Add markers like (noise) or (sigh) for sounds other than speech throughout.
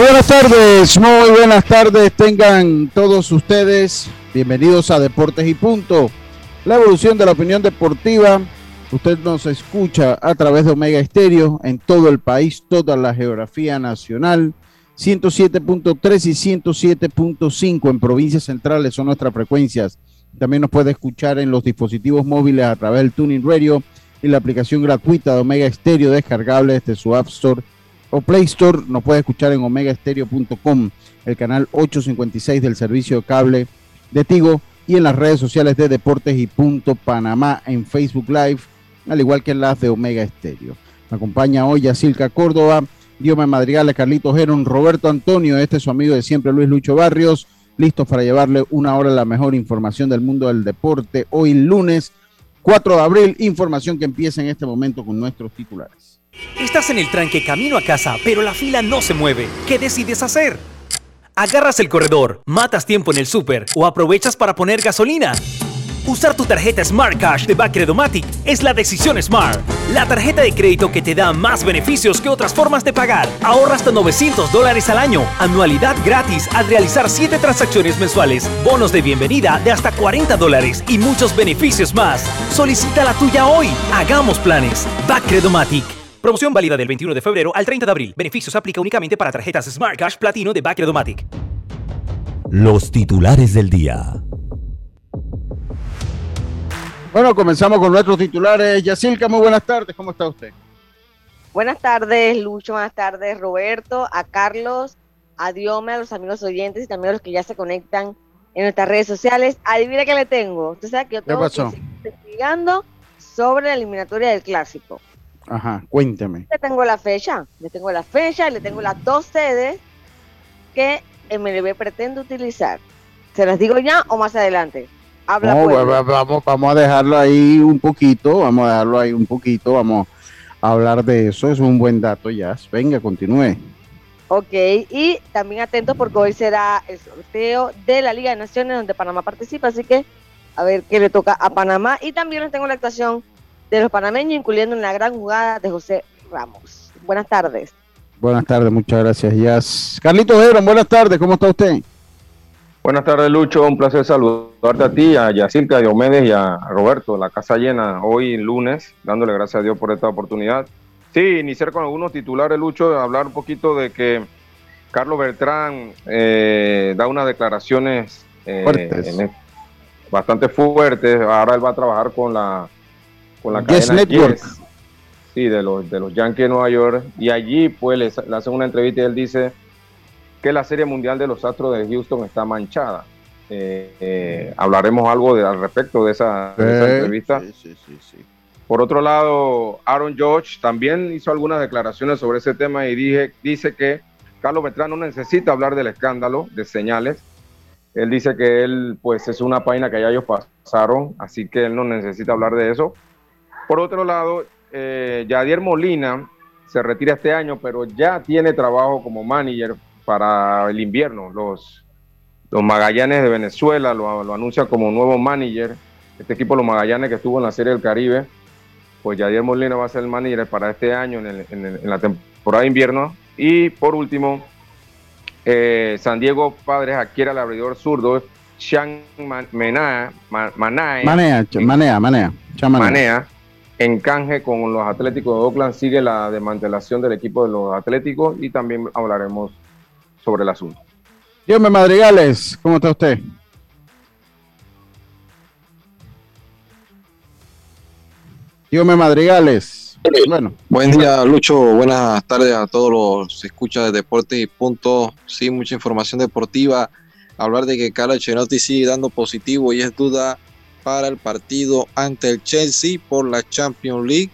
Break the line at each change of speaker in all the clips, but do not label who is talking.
Buenas tardes, muy buenas tardes tengan todos ustedes. Bienvenidos a Deportes y Punto, la evolución de la opinión deportiva. Usted nos escucha a través de Omega Estéreo en todo el país, toda la geografía nacional. 107.3 y 107.5 en provincias centrales son nuestras frecuencias. También nos puede escuchar en los dispositivos móviles a través del Tuning Radio y la aplicación gratuita de Omega Estéreo descargable desde su App Store o Play Store. Nos puede escuchar en omegaestereo.com, el canal 856 del servicio de cable de Tigo y en las redes sociales de Deportes y Punto Panamá en Facebook Live, al igual que en las de Omega Estéreo. Me acompaña hoy Yacilca Córdoba, Diome Madrigales, Carlitos Geron, Roberto Antonio, este es su amigo de siempre Luis Lucho Barrios, listos para llevarle una hora la mejor información del mundo del deporte. Hoy lunes 4 de abril, información que empieza en este momento con nuestros titulares.
Estás en el tranque camino a casa, pero la fila no se mueve. ¿Qué decides hacer? ¿Agarras el corredor, matas tiempo en el súper o aprovechas para poner gasolina? Usar tu tarjeta Smart Cash de Bacredomatic es la decisión Smart. La tarjeta de crédito que te da más beneficios que otras formas de pagar. Ahorra hasta 900 dólares al año. Anualidad gratis al realizar 7 transacciones mensuales. Bonos de bienvenida de hasta 40 dólares y muchos beneficios más. Solicita la tuya hoy. Hagamos planes. Bacredomatic. Promoción válida del 21 de febrero al 30 de abril. Beneficios aplica únicamente para tarjetas Smart Cash Platino de Bacredomatic.
Los titulares del día.
Bueno, comenzamos con nuestros titulares. Yacilca, muy buenas tardes. ¿Cómo está usted?
Buenas tardes, Lucho. Buenas tardes, Roberto. A Carlos, a Diome, a los amigos oyentes y también a los que ya se conectan en nuestras redes sociales. Adivina qué le tengo. Usted sabe que yo investigando sobre la eliminatoria del clásico.
Ajá, cuénteme.
Le tengo la fecha, le tengo la fecha le tengo las dos sedes que MLB pretende utilizar. ¿Se las digo ya o más adelante? Habla
No, va- vamos, vamos a dejarlo ahí un poquito, vamos a dejarlo ahí un poquito, vamos a hablar de eso, es un buen dato, ya. Venga, continúe.
Ok, y también atentos porque hoy será el sorteo de la Liga de Naciones donde Panamá participa, así que a ver qué le toca a Panamá. Y también les tengo la actuación de los panameños, incluyendo una gran jugada de José Ramos. Buenas tardes.
Buenas tardes, muchas gracias, Jazz. Carlitos Hebron, buenas tardes, ¿cómo está usted?
Buenas tardes, Lucho. Un placer saludarte a ti, a Yacirca, a Diomedes y a Roberto. La casa llena hoy lunes, dándole gracias a Dios por esta oportunidad. Sí, iniciar con algunos titulares, Lucho, hablar un poquito de que Carlos Beltrán eh, da unas declaraciones eh,
Fuertes.
en el- bastante fuertes. Ahora él va a trabajar con la, con la
Yes
cadena
Network.
Yes, sí, de los, de los Yankees de Nueva York. Y allí, pues, le, le hacen una entrevista y él dice que la Serie Mundial de los Astros de Houston está manchada. Eh, eh, hablaremos algo de- al respecto de esa, de esa entrevista.
sí, sí, sí, sí.
Por otro lado, Aaron George también hizo algunas declaraciones sobre ese tema y dije, dice que Carlos Beltrán no necesita hablar del escándalo de señales. Él dice que él, pues, es una página que ya ellos pasaron, así que él no necesita hablar de eso. Por otro lado, eh, Yadier Molina se retira este año, pero ya tiene trabajo como manager para el invierno. Los, los Magallanes de Venezuela lo, lo anuncian como nuevo manager. Este equipo, los Magallanes, que estuvo en la Serie del Caribe, pues Yadier Molina va a ser el manager para este año en, el- en el- en la temporada de invierno. Y por último, eh, San Diego Padres adquiere al abridor zurdo Sean
Manea, manea, manea. manea.
Manea, en canje con los Atléticos de Oakland. Sigue la desmantelación del equipo de los Atléticos y también hablaremos sobre el asunto.
Dios Madrigales, ¿cómo está usted? Dios Madrigales.
Bueno. Buen día, Lucho. Buenas tardes a todos los escuchas de Deportes y Punto. Sí, mucha información deportiva. Hablar de que Carlo Ancelotti sigue dando positivo y es duda para el partido ante el Chelsea por la Champions League.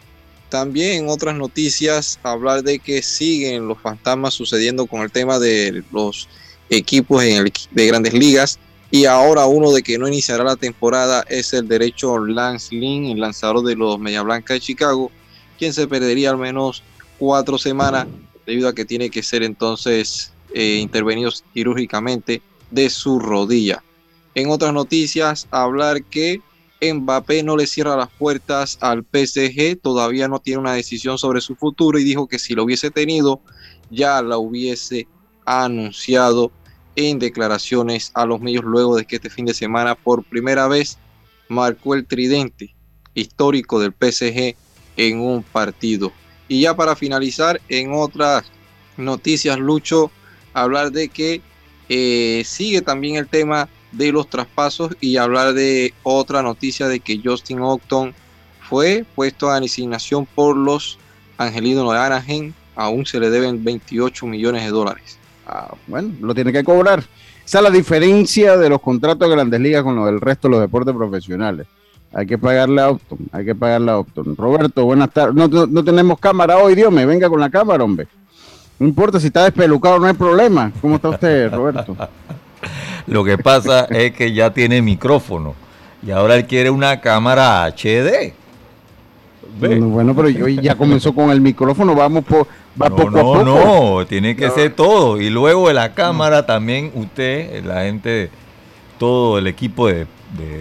También otras noticias, hablar de que siguen los fantasmas sucediendo con el tema de los equipos de grandes ligas. Y ahora uno de que no iniciará la temporada es el derecho Lance Lynn, el lanzador de los Media Blanca de Chicago, quien se perdería al menos cuatro semanas debido a que tiene que ser entonces eh, intervenido quirúrgicamente de su rodilla. En otras noticias, hablar que Mbappé no le cierra las puertas al PSG, todavía no tiene una decisión sobre su futuro y dijo que si lo hubiese tenido, ya la hubiese anunciado en declaraciones a los medios luego de que este fin de semana por primera vez marcó el tridente histórico del PSG en un partido. Y ya para finalizar, en otras noticias, Lucho, hablar de que eh, sigue también el tema de los traspasos y hablar de otra noticia de que Justin Octon fue puesto a asignación por los Angelinos de Anaheim. Aún se le deben 28 millones de dólares.
Ah, bueno, lo tiene que cobrar. Esa es la diferencia de los contratos de grandes ligas con los del resto de los deportes profesionales. Hay que pagarle a Opton, hay que pagarle a Opton. Roberto, buenas tardes. No, tenemos cámara hoy, Dios me venga con la cámara, hombre. No importa si está despelucado, no hay problema. ¿Cómo está usted, Roberto? (laughs)
Lo que pasa es que ya tiene micrófono y ahora él quiere una cámara HD.
Bueno, pero yo ya comenzó con el micrófono, vamos por, va
no, no, No, tiene que ser todo. Y luego en la cámara también usted, la gente, todo el equipo de,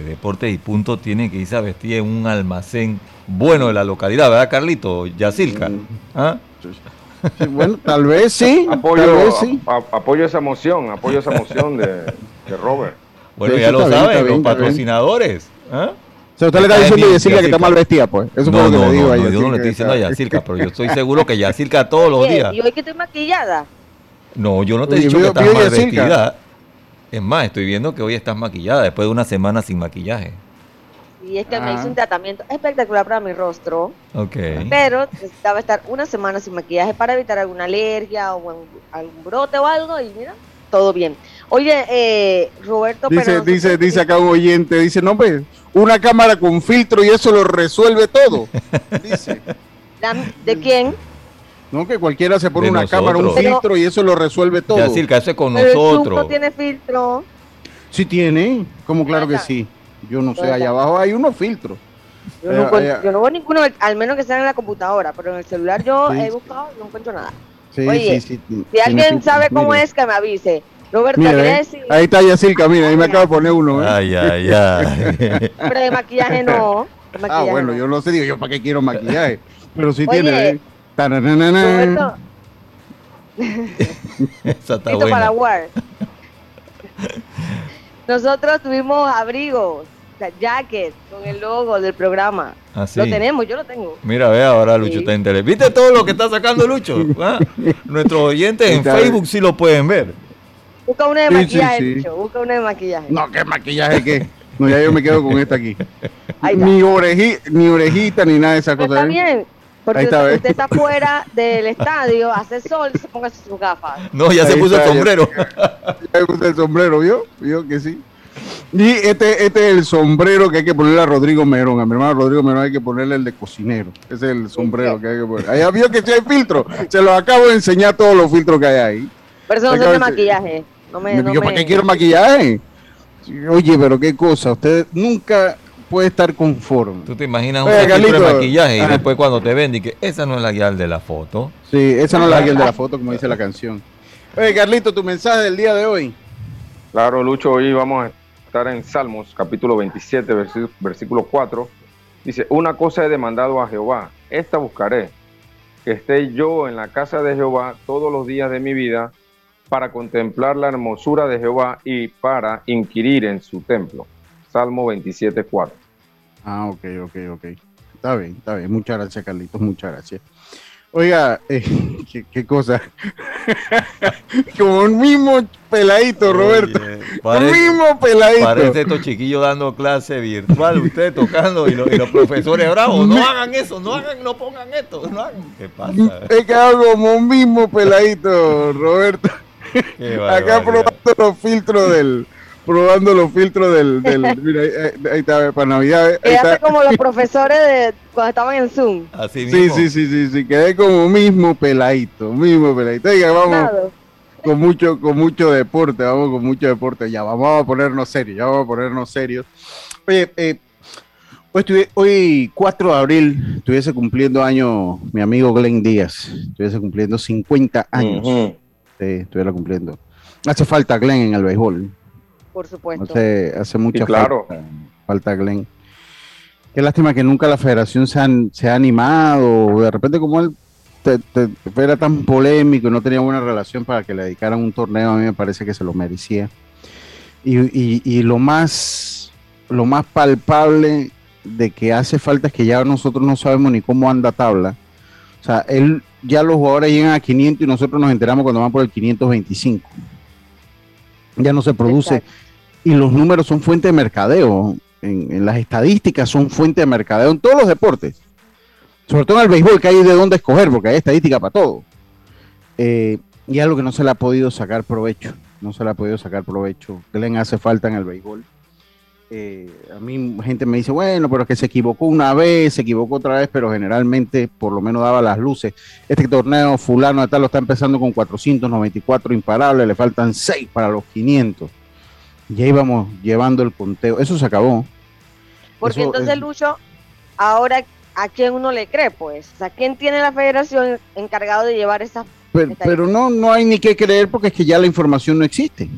deportes y puntos tiene que irse a vestir en un almacén bueno de la localidad, ¿verdad, Carlito? Yacilca. Mm.
Bueno, tal vez sí.
Apoyo, sí. apoyo esa moción, apoyo esa moción de, Robert.
Bueno, ya lo saben, los patrocinadores. ¿ah?
O sea, usted le está diciendo a Yacirca que está mal vestida, pues.
Eso no, no, le digo no, yo no le estoy diciendo a Yacirca, pero yo estoy (laughs) seguro que Yacirca todos los días.
¿Y hoy que estoy maquillada?
No, yo no te he dicho que estás mal vestida. Es más, estoy viendo que hoy estás maquillada después de una semana sin maquillaje.
Y es que me hice un tratamiento espectacular para mi rostro. Ok. Pero necesitaba estar una semana sin maquillaje para evitar alguna alergia o algún brote o algo. Y mira, todo bien. Oye, eh, Roberto,
dice, dice, dice acá un oyente, dice, no, pues, una cámara con filtro y eso lo resuelve todo. (laughs) Dice.
¿De quién?
No, que cualquiera se pone una cámara, un filtro y eso lo resuelve todo.
Ya, decir, que hace con nosotros.
no tiene filtro.
Sí tiene, como claro que sí. Yo no sé, allá abajo hay unos filtros.
Yo no, veo ninguno, al menos que sea en la computadora, pero en el celular yo he buscado y no encuentro nada. Sí, Oye, sí, sí, si alguien sabe cómo es, que me avise. Roberto,
mira,
decir?
Ahí está Yacirca, mira, ahí me acaba de poner uno.
¿eh? Ay, ay, ay. (laughs)
Pero de maquillaje no. (laughs)
ah, bueno, yo no sé, digo yo para qué quiero maquillaje. Pero sí Oye, tiene. ¿eh?
Roberto. (laughs) Esa está buena. para War. Nosotros tuvimos abrigos, o sea, jacket con el logo del programa. ¿Ah, Lo tenemos, yo lo tengo.
Mira, ve ahora Lucho está en ¿Viste todo lo que está sacando Lucho? (laughs) ¿Ah? Nuestros oyentes en Facebook sí lo pueden ver.
Busca una de maquillaje, Lucho. Busca una de maquillaje.
No, ¿qué maquillaje qué? No, ya yo me quedo con esta aquí. Ni, ni orejita ni nada de esa cosa.
Está ¿eh? bien. Porque usted, está, está fuera del estadio, hace sol, se ponga sus gafas.
No, ya se puso el sombrero.
Ya, se puso el sombrero, ¿vio? ¿Vio que sí? Y este, este es el sombrero que hay que ponerle a Rodrigo Merón. A mi hermano Rodrigo Merón hay que ponerle el de cocinero. Ese es el sombrero que hay que poner. Ahí vio que si hay filtro. Se los acabo de enseñar todos los filtros que hay ahí.
Pero eso no es de maquillaje. No me,
¿Yo para qué quiero maquillaje? Oye, pero qué cosa. Usted nunca puede estar conforme.
Tú te imaginas un de maquillaje y después cuando te ven y que esa no es la guial de la foto.
Sí, esa no es la guial de la foto, como dice la (laughs) canción. Oye, Carlito, tu mensaje del día de hoy.
Claro, Lucho, hoy vamos a estar en Salmos, capítulo 27, versículo 4. Dice, una cosa he demandado a Jehová, esta buscaré, que esté yo en la casa de Jehová todos los días de mi vida para contemplar la hermosura de Jehová y para inquirir en su templo. Salmo 27, 4.
Ah, ok, ok, ok. Está bien, está bien. Muchas gracias, Carlitos. Muchas gracias. Oiga, eh, (laughs) ¿qué, cosa. (laughs) como, mismo, peladito, Roberto.
Oye, parece-
mismo peladito.
Parece estos chiquillos dando clase virtual, ustedes tocando y, lo- y los profesores bravos. No hagan eso, no hagan, no pongan esto, no hagan. ¿Qué pasa?
He quedado como un mismo peladito, Roberto.
Qué
Acá probando los filtros del. Probando los filtros del. del (laughs) mira, ahí, está, para Navidad. Ahí
Quedaste
está.
como los (laughs) profesores de cuando estaban en Zoom.
Así
Sí,
mismo.
sí, sí, sí, sí, quedé como mismo peladito, mismo peladito. Oiga, vamos con mucho, con mucho deporte, vamos con mucho deporte. Ya vamos a ponernos serios, ya vamos a ponernos serios. Oye, eh, hoy, estuvi- hoy 4 de abril estuviese cumpliendo año mi amigo Glenn Díaz, estuviese cumpliendo 50 años. Sí, estuviera cumpliendo. Hace falta Glenn en el béisbol.
Por supuesto.
Hace, hace mucha
Sí, claro.
falta, falta Glenn. Qué lástima que nunca la federación se, han- se ha animado. De repente, como él te- te- era tan polémico y no tenía buena relación para que le dedicaran un torneo, a mí me parece que se lo merecía. Y, y- y lo más lo más palpable de que hace falta es que ya nosotros no sabemos ni cómo anda tabla. O sea, él ya los jugadores llegan a 500 y nosotros nos enteramos cuando van por el 525. Ya no se produce
Exacto.
Y los números son fuente de mercadeo. En, las estadísticas son fuente de mercadeo en todos los deportes. Sobre todo en el béisbol, que hay de dónde escoger, porque hay estadística para todo. Eh, y algo que no se le ha podido sacar provecho. No se le ha podido sacar provecho. Glenn hace falta en el béisbol. Eh, a mí gente me dice, bueno, pero es que se equivocó una vez, se equivocó otra vez, pero generalmente por lo menos daba las luces. Este torneo fulano de tal lo está empezando con 494 imparables, le faltan 6 para los 500. Ya íbamos llevando el conteo. Eso se acabó.
Porque
Eso
entonces,
es-
Lucho, ahora, ¿a quién uno le cree? Pues, o sea, ¿quién tiene la federación encargado de llevar esas
Pero, no, no hay ni que creer porque es que ya la información no existe.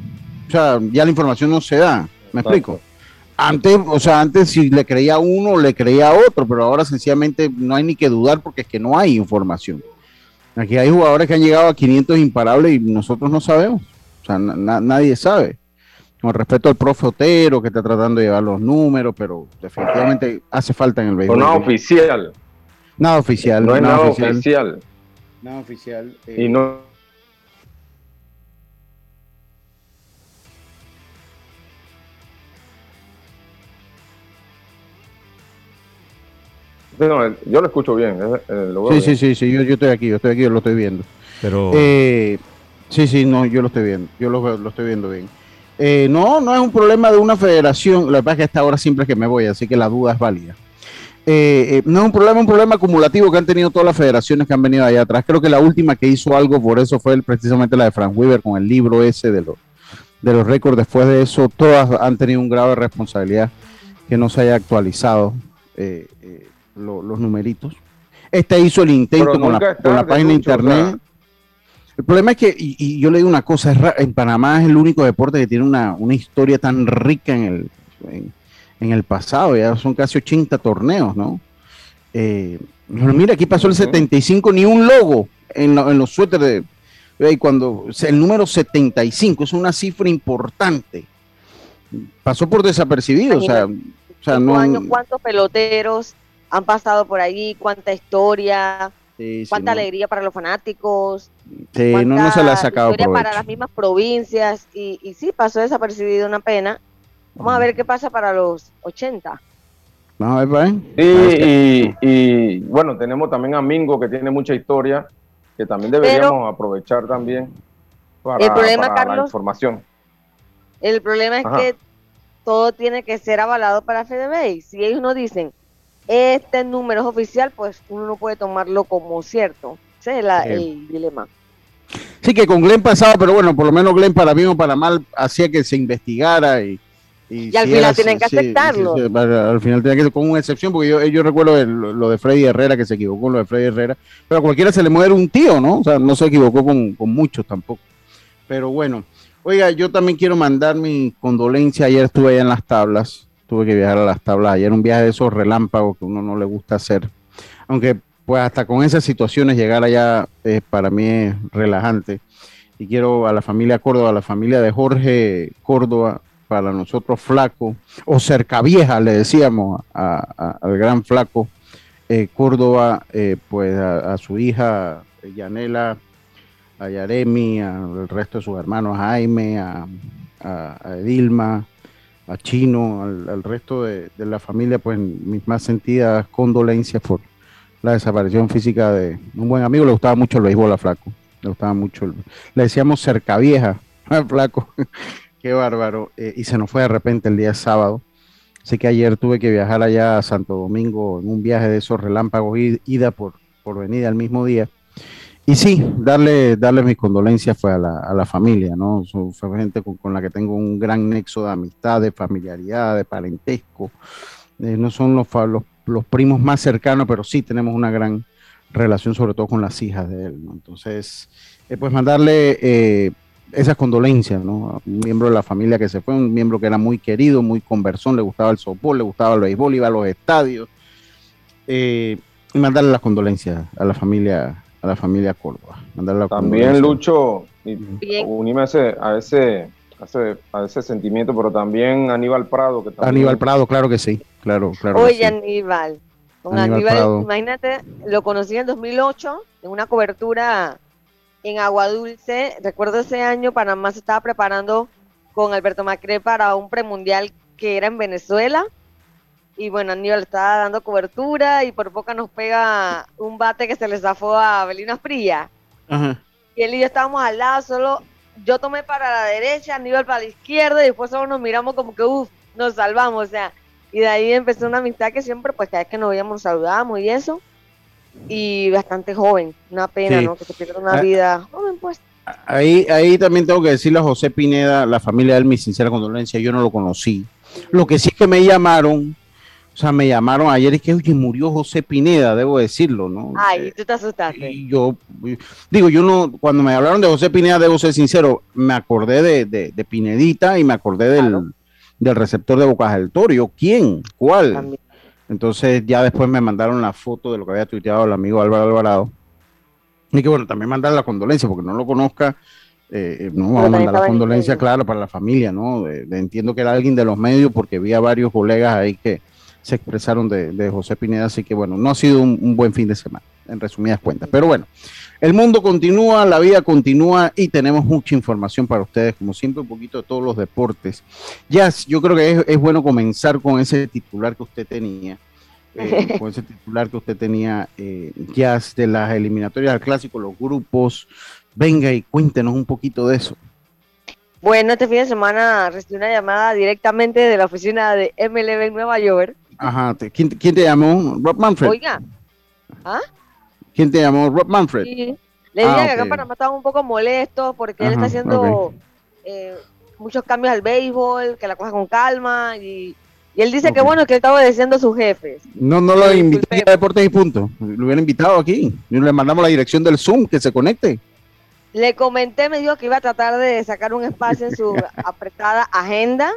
O sea, ya la información no se da. ¿Me
Exacto.
explico? Antes, o sea, antes si le creía a uno, le creía a otro, pero ahora sencillamente no hay ni que dudar porque es que no hay información. Aquí hay jugadores que han llegado a 500 imparables y nosotros no sabemos. O sea, na- na- nadie sabe. Con respecto al profe Otero que está tratando de llevar los números, pero definitivamente hace falta en el
O
béisbol.
nada oficial.
Nada oficial.
No es
nada
nada
oficial.
oficial.
Nada oficial.
Y
eh,
no. No, yo lo escucho bien. eh, eh, lo
Sí, sí, sí, sí, yo, yo estoy aquí, yo estoy aquí, yo lo estoy viendo.
Pero
Eh, sí, sí, no, yo lo estoy viendo, yo lo, veo- lo estoy viendo bien. Eh, no, no es un problema de una federación, lo que pasa es que a esta hora siempre es que me voy, así que la duda es válida. Eh, eh, no es un problema, un problema acumulativo que han tenido todas las federaciones que han venido allá atrás. Creo que la última que hizo algo por eso fue el- precisamente la de Frank Weaver con el libro ese de los, de los récords. Después de eso, todas han tenido un grado de responsabilidad que no se haya actualizado eh, eh, lo- los numeritos. Este hizo el intento con la,
es
con la página de
Lucho, o
internet.
sea.
El problema es que, y, y yo le digo una cosa, es ra- en Panamá es el único deporte que tiene una, una historia tan rica en el, en, en el pasado, ya son casi 80 torneos, ¿no? Eh, mira, aquí pasó el
Ujú.
75, ni un logo en, lo- en los suéteres de... Y cuando el número 75 es una cifra importante, pasó por desapercibido, o sea, o sea no...
años, cuántos peloteros han pasado por allí, cuánta historia,
sí, sí,
cuánta
no,
alegría para los fanáticos,
sí, no, no se le ha sacado
historia para las mismas provincias y, y sí, pasó desapercibido una pena. Vamos a ver qué pasa para los 80.
Vamos a ver, ¿va?
Sí, y, y, bueno, tenemos también a Mingo que tiene mucha historia, que también deberíamos aprovechar también para,
El problema,
para la información.
El problema es
Ajá.
que todo tiene que ser avalado para FedeBay. Si ellos no dicen este número es oficial, pues uno no puede tomarlo como cierto. Ese es la-
Sí.
el dilema.
Sí, que con Glenn pasaba, pero bueno, por lo menos Glenn para bien o para mal hacía que se investigara y...
Y al final tienen que aceptarlo.
al final tenía que con una excepción, porque yo, yo recuerdo el- lo de Freddy Herrera, que se equivocó con lo de Freddy Herrera, pero a cualquiera se le muere un tío, ¿no? O sea, no se equivocó con, con muchos tampoco. Pero bueno, oiga, yo también quiero mandar mi condolencia. Ayer estuve allá en las tablas, tuve que viajar a las tablas. Ayer un viaje de esos relámpagos que uno no le gusta hacer. Aunque, pues, hasta con esas situaciones llegar allá eh, para mí es relajante. Y quiero a la familia Córdoba, a la familia de Jorge Córdoba, para nosotros Flaco, o Cerca Vieja, le decíamos a- al gran Flaco eh, Córdoba, eh, pues a, a su hija eh, Yanela a Yaremi, al resto de sus hermanos, a Jaime, a, a, Edilma, a Chino, al, resto de, la familia, pues mis más sentidas condolencias por la desaparición física de un buen amigo. Le gustaba mucho el béisbol a Flaco. Le gustaba mucho. le decíamos cerca vieja al (laughs) Flaco. (laughs) Qué bárbaro. Eh, y se nos fue de repente el día sábado. Sé que ayer tuve que viajar allá a Santo Domingo en un viaje de esos relámpagos, ida por, por venida al mismo día. Y sí, darle, darle mis condolencias fue a la, a la familia, ¿no? Fue gente con, la que tengo un gran nexo de amistad, de familiaridad, de parentesco. Eh, no son los, los, los, primos más cercanos, pero sí tenemos una gran relación, sobre todo con las hijas de él, ¿no? Entonces, eh, pues mandarle eh, esas condolencias, ¿no? Un miembro de la familia que se fue, un miembro que era muy querido, muy conversón, le gustaba el softball, le gustaba el béisbol, iba a los estadios. y mandarle las condolencias a la familia a la familia Córdoba.
también Lucho, unirme a ese, a ese, a ese, sentimiento, pero también Aníbal Prado. Que
Aníbal Prado, claro que sí, claro, claro.
Oye, Aníbal, con Aníbal, imagínate, lo conocí en 2008 en una cobertura en Agua Dulce. Recuerdo ese año Panamá se estaba preparando con Alberto Macre para un premundial que era en Venezuela y bueno, Aníbal estaba dando cobertura y por poco nos pega un bate que se le zafó a Belina Fría. Y él y yo estábamos al lado, solo yo tomé para la derecha, Aníbal para la izquierda y después solo nos miramos como que, uff, nos salvamos, o sea, y de ahí empezó una amistad que siempre, pues cada vez que nos veíamos, nos saludábamos y eso. Y bastante joven, una pena, ¿no? Que se pierda una ah. vida joven, pues.
Ahí, ahí también tengo que decirle a José Pineda, la familia de él, mi sincera condolencia, yo no lo conocí. Lo que sí es que me llamaron o sea, me llamaron ayer y que, oye, murió José Pineda, debo decirlo, ¿no?
Ay, tú te asustaste.
Y yo, digo, yo no, cuando me hablaron de José Pineda, debo ser sincero, me acordé de, de, Pinedita y me acordé del, receptor de Bocas del Torio. ¿Quién? ¿Cuál? Entonces ya después me mandaron la foto de lo que había tuiteado el amigo Álvaro Alvarado. Y que bueno, también mandar la condolencia, porque no lo conozca, eh, eh, no vamos a mandar la condolencia, claro, para la familia, ¿no? entiendo que era alguien de los medios, porque vi a varios colegas ahí que, se expresaron de, José Pineda, así que bueno, no ha sido un, buen fin de semana, en resumidas cuentas. Pero bueno, el mundo continúa, la vida continúa y tenemos mucha información para ustedes, como siempre, un poquito de todos los deportes. Ya, yo creo que es, bueno comenzar con ese titular que usted tenía. Eh, (laughs) con ese titular que usted tenía, eh, Jazz, de las eliminatorias al clásico, los grupos. Venga y cuéntenos un poquito de eso.
Bueno, este fin de semana recibí una llamada directamente de la oficina de MLB en Nueva York
Ajá, ¿quién, quién te llamó? Rob Manfred.
Oiga. ¿Ah?
¿Quién te llamó? Rob Manfred.
Sí. Le dije ah, que acá en Panamá estaba un poco molesto porque él está haciendo eh, muchos cambios al béisbol, que la coja con calma y, y él dice que bueno, que él estaba obedeciendo a sus jefes.
No, no lo invité a Deportes y Punto. Lo hubiera invitado aquí. Y le mandamos la dirección del Zoom, que se conecte.
Le comenté, me dijo que iba a tratar de sacar un espacio en su (laughs) apretada agenda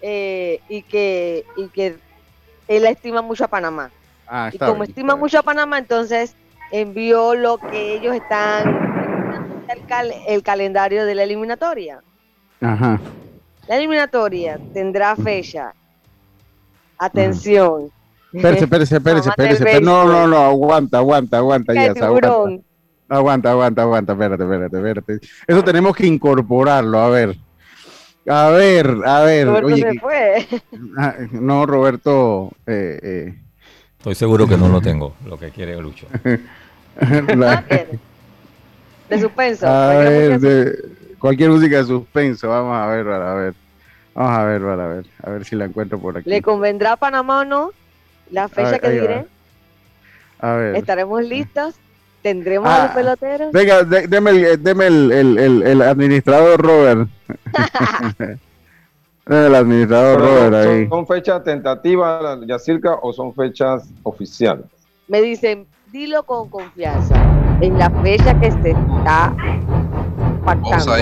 eh, y, que, y que él estima mucho a Panamá. Ah, y como estima mucho a Panamá, entonces envió lo que ellos están el, el calendario de la eliminatoria.
Ajá.
La eliminatoria tendrá fecha. Atención.
Espérese, espérese, (laughs) espérese, espérese. No, no, no, aguanta, aguanta, aguanta, ya. Aguanta. aguanta, aguanta, aguanta, espérate, espérate, espérate. Eso tenemos que incorporarlo, a ver. A ver, a ver.
Roberto se fue. (laughs)
Ah, no, Roberto. Eh, eh.
Estoy seguro que no lo tengo, lo que quiere Lucho. (laughs)
De suspenso.
A ver, de, cualquier música de suspenso. Vamos a ver, a ver. Vamos a ver, a ver. A ver si la encuentro por aquí.
¿Le convendrá a Panamá o no? La fecha que diré.
A ver.
Estaremos listos. ¿Tendremos a los ah, peloteros?
Venga, deme, el, deme el, el, el, administrador Robert. (laughs) el administrador Robert ahí.
¿Son fechas tentativas, Yacirca, o son fechas oficiales?
Me dicen, dilo con confianza. En la fecha que se está pactando.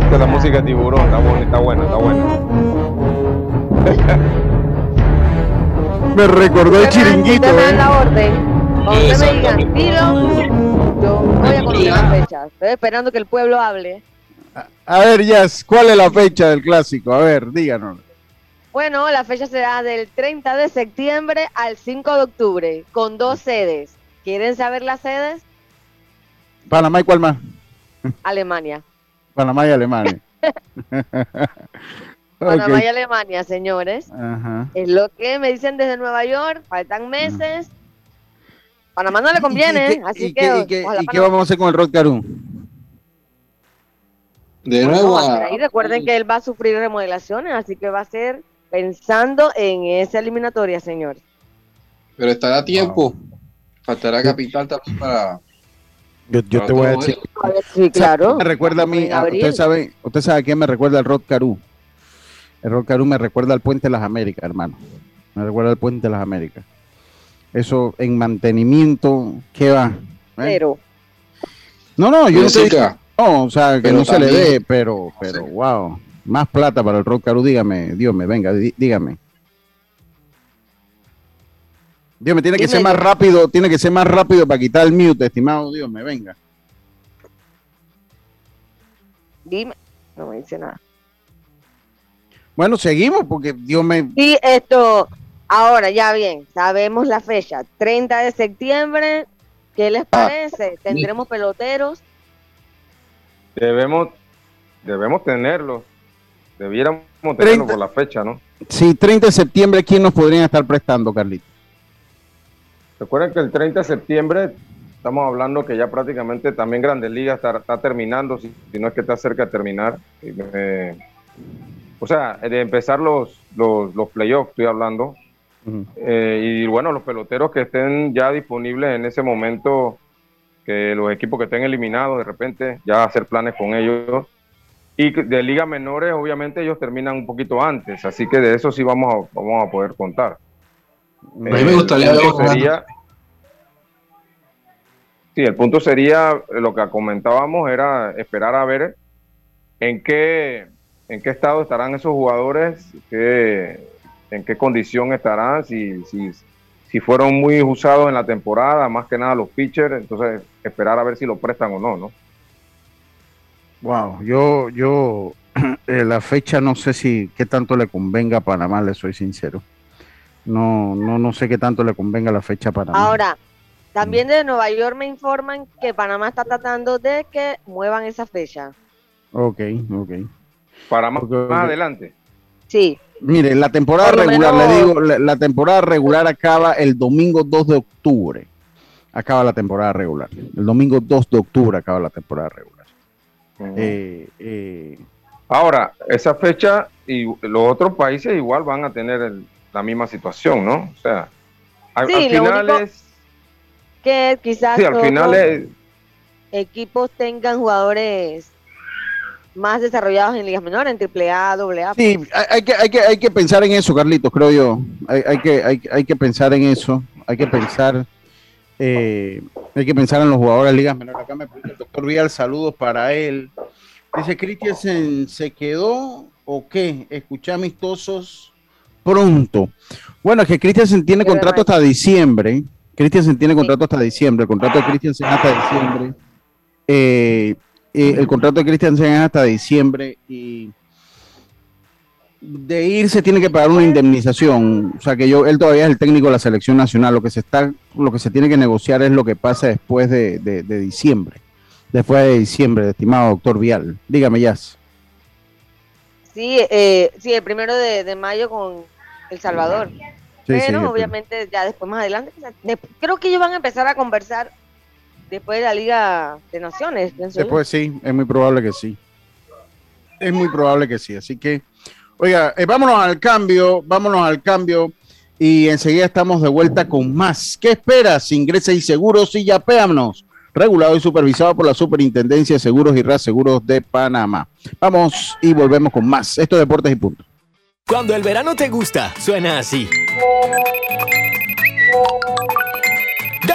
Esta es la música de tiburón, está buena, está buena, está (laughs) buena.
Me recordó el chiringuito.
¿eh? la orden. Cuando me digan, dilo, yo voy a conocer las fechas. Estoy esperando que el pueblo hable.
A, ver, Jazz, ¿cuál es la fecha del clásico? A ver, díganos.
Bueno, la fecha será del 30 de septiembre al 5 de octubre, con dos sedes. ¿Quieren saber las sedes?
Panamá y cuál más?
Alemania.
Panamá y Alemania. (laughs)
Panamá
Ok.
y Alemania, señores.
Ajá.
Es lo que me dicen desde Nueva York. Faltan meses. Panamá no le conviene,
¿Y qué-
así
y
que.
y qué-
ojalá
y qué
Panamá-
vamos a hacer con el Rock Caru?
De nuevo,
va a ser
a-
ahí. Recuerden que él va a sufrir remodelaciones, así que va a ser pensando en esa eliminatoria, señores.
pero estará a tiempo. Faltará capital también para.
Yo, yo
para
te voy a decir.
sí, claro.
Me recuerda a mí,
En
a-
abril.
usted sabe, usted sabe a quién me recuerda el Rod Caru. El Rod Caru me recuerda al Puente de las Américas, hermano. Me recuerda al Puente de las Américas. Eso en mantenimiento, ¿qué va? ¿Eh?
Pero,
No, no, yo no
Jessica,
no, o sea, que
Pero
no se le dé, pero, pero, wow. Más plata para el Rod Caru, dígame, Dios me venga, dí- dígame. Dios me tiene que
Dime,
ser más rápido, tiene que ser más rápido para quitar el mute, estimado Dios me venga.
dime. No me dice nada.
Bueno, seguimos porque Dios me
Y esto, ahora ya bien, sabemos la fecha, 30 de septiembre. ¿Qué
Ah,
les parece? ¿Tendremos peloteros?
Debemos, debemos tenerlo. Debiéramos tenerlo
30.
por la fecha, ¿no?
Sí, 30 de septiembre, ¿quién nos podrían estar prestando, Carlito?
Recuerden que el 30 de septiembre estamos hablando que ya prácticamente también Grandes Ligas está, está terminando, si, si no es que está cerca de terminar. Y, eh, o sea, de empezar los, los, los playoffs, estoy hablando. Eh, y bueno, los peloteros que estén ya disponibles en ese momento, que los equipos que estén eliminados, de repente ya hacer planes con ellos. Y de ligas menores, obviamente, ellos terminan un poquito antes, así que de eso sí vamos a, vamos a poder contar.
a mí me gustaría
el
ver
sería, sí, el punto sería eh, lo que comentábamos era esperar a ver en qué en qué estado estarán esos jugadores, qué, en qué condición estarán, si, si, si fueron muy usados en la temporada, más que nada los pitchers, entonces esperar a ver si lo prestan o no, ¿no?
Wow, yo, yo, (clears throat) eh, la fecha no sé si qué tanto le convenga a Panamá, le soy sincero. No, no, no sé qué tanto le convenga la fecha a Panamá.
Ahora, también de Nueva York me informan que Panamá está tratando de que muevan esa fecha.
Ok, ok.
Para más, adelante.
Sí,
Mire, la temporada regular,
menos-
le digo, la, la temporada regular acaba el domingo 2 de octubre. Acaba la temporada regular. El domingo 2 de octubre acaba la temporada regular. Eh, eh,
Ahora, esa fecha y los otros países igual van a tener el- la misma situación, ¿no? O sea, al,
Sí,
al
lo
final
único-
es,
que quizás
sí, al final es,
equipos tengan jugadores más desarrollados en ligas menores, en AAA, AA.
Sí, hay, hay que, hay, que, hay que pensar en eso, Carlitos, creo yo. Hay, hay que, hay, hay que pensar en eso. Hay que pensar, eh, hay que pensar en los jugadores de ligas menores. Acá me pregunta el doctor Vial, saludos para él. Dice, Christiansen, ¿se quedó o qué? Escuché amistosos pronto. Bueno, es que Christiansen tiene contrato hasta diciembre. Christiansen tiene contrato hasta diciembre. El contrato de Christiansen hasta diciembre. Eh, eh, el contrato de Christiansen es hasta diciembre y de irse tiene que pagar una indemnización. O sea que yo, él todavía es el técnico de la selección nacional. Lo que se está, lo que se tiene que negociar es lo que pasa después de, de- de diciembre. Después de diciembre, estimado doctor Vial. Dígame, Jazz.
Sí, eh, sí, el primero de, de mayo con El Salvador.
Sí,
Pero
sí,
obviamente ya después más adelante, creo que ellos van a empezar a conversar después de la Liga de Naciones, pienso yo.
Después sí, es muy probable que sí. Es muy probable que sí. Así que, oiga, eh, vámonos al cambio, vámonos al cambio y enseguida estamos de vuelta con más. ¿Qué esperas? Ingresa y seguros y yapéanos. Regulado y supervisado por la Superintendencia de Seguros y Reaseguros de Panamá. Vamos y volvemos con más. Esto es Deportes y Punto.
Cuando el verano te gusta, suena así.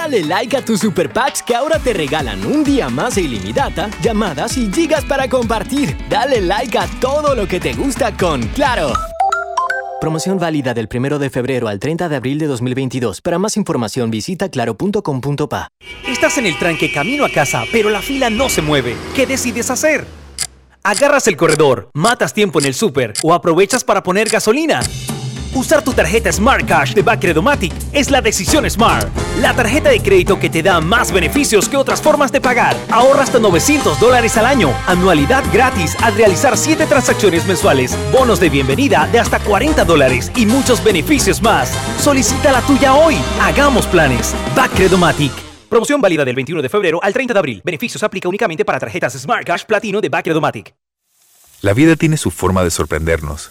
Dale like a tus super packs que ahora te regalan un día más de ilimitada, llamadas y gigas para compartir. Dale like a todo lo que te gusta con Claro. Promoción válida del 1 de febrero al 30 de abril de 2022. Para más información visita claro.com.pa.
Estás en el tranque camino a casa, pero la fila no se mueve. ¿Qué decides hacer? ¿Agarras el corredor, matas tiempo en el súper o aprovechas para poner gasolina? Usar tu tarjeta Smart Cash de Bacredomatic es la decisión Smart. La tarjeta de crédito que te da más beneficios que otras formas de pagar. Ahorra hasta 900 dólares al año. Anualidad gratis al realizar 7 transacciones mensuales. Bonos de bienvenida de hasta 40 dólares y muchos beneficios más. Solicita la tuya hoy. Hagamos planes. Bacredomatic. Promoción válida del 21 de febrero al 30 de abril. Beneficios aplica únicamente para tarjetas Smart Cash Platino de Bacredomatic.
La vida tiene su forma de sorprendernos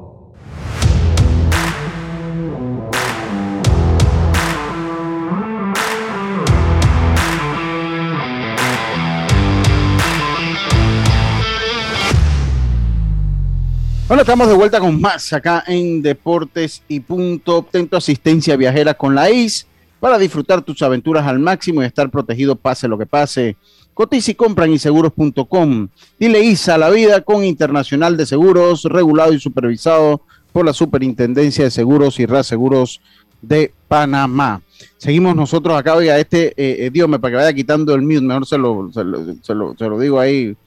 Bueno, estamos de vuelta con más acá en Deportes y Punto. Obtén tu asistencia viajera con la IS para disfrutar tus aventuras al máximo y estar protegido pase lo que pase. Cotiza y compra en inseguros.com. Dile ISA la vida con Internacional de Seguros, regulado y supervisado por la Superintendencia de Seguros y Reaseguros de Panamá. Seguimos nosotros acá, oiga, este, eh, eh, Dios me para que vaya quitando el mute, mejor se lo, se lo, se lo, se lo digo ahí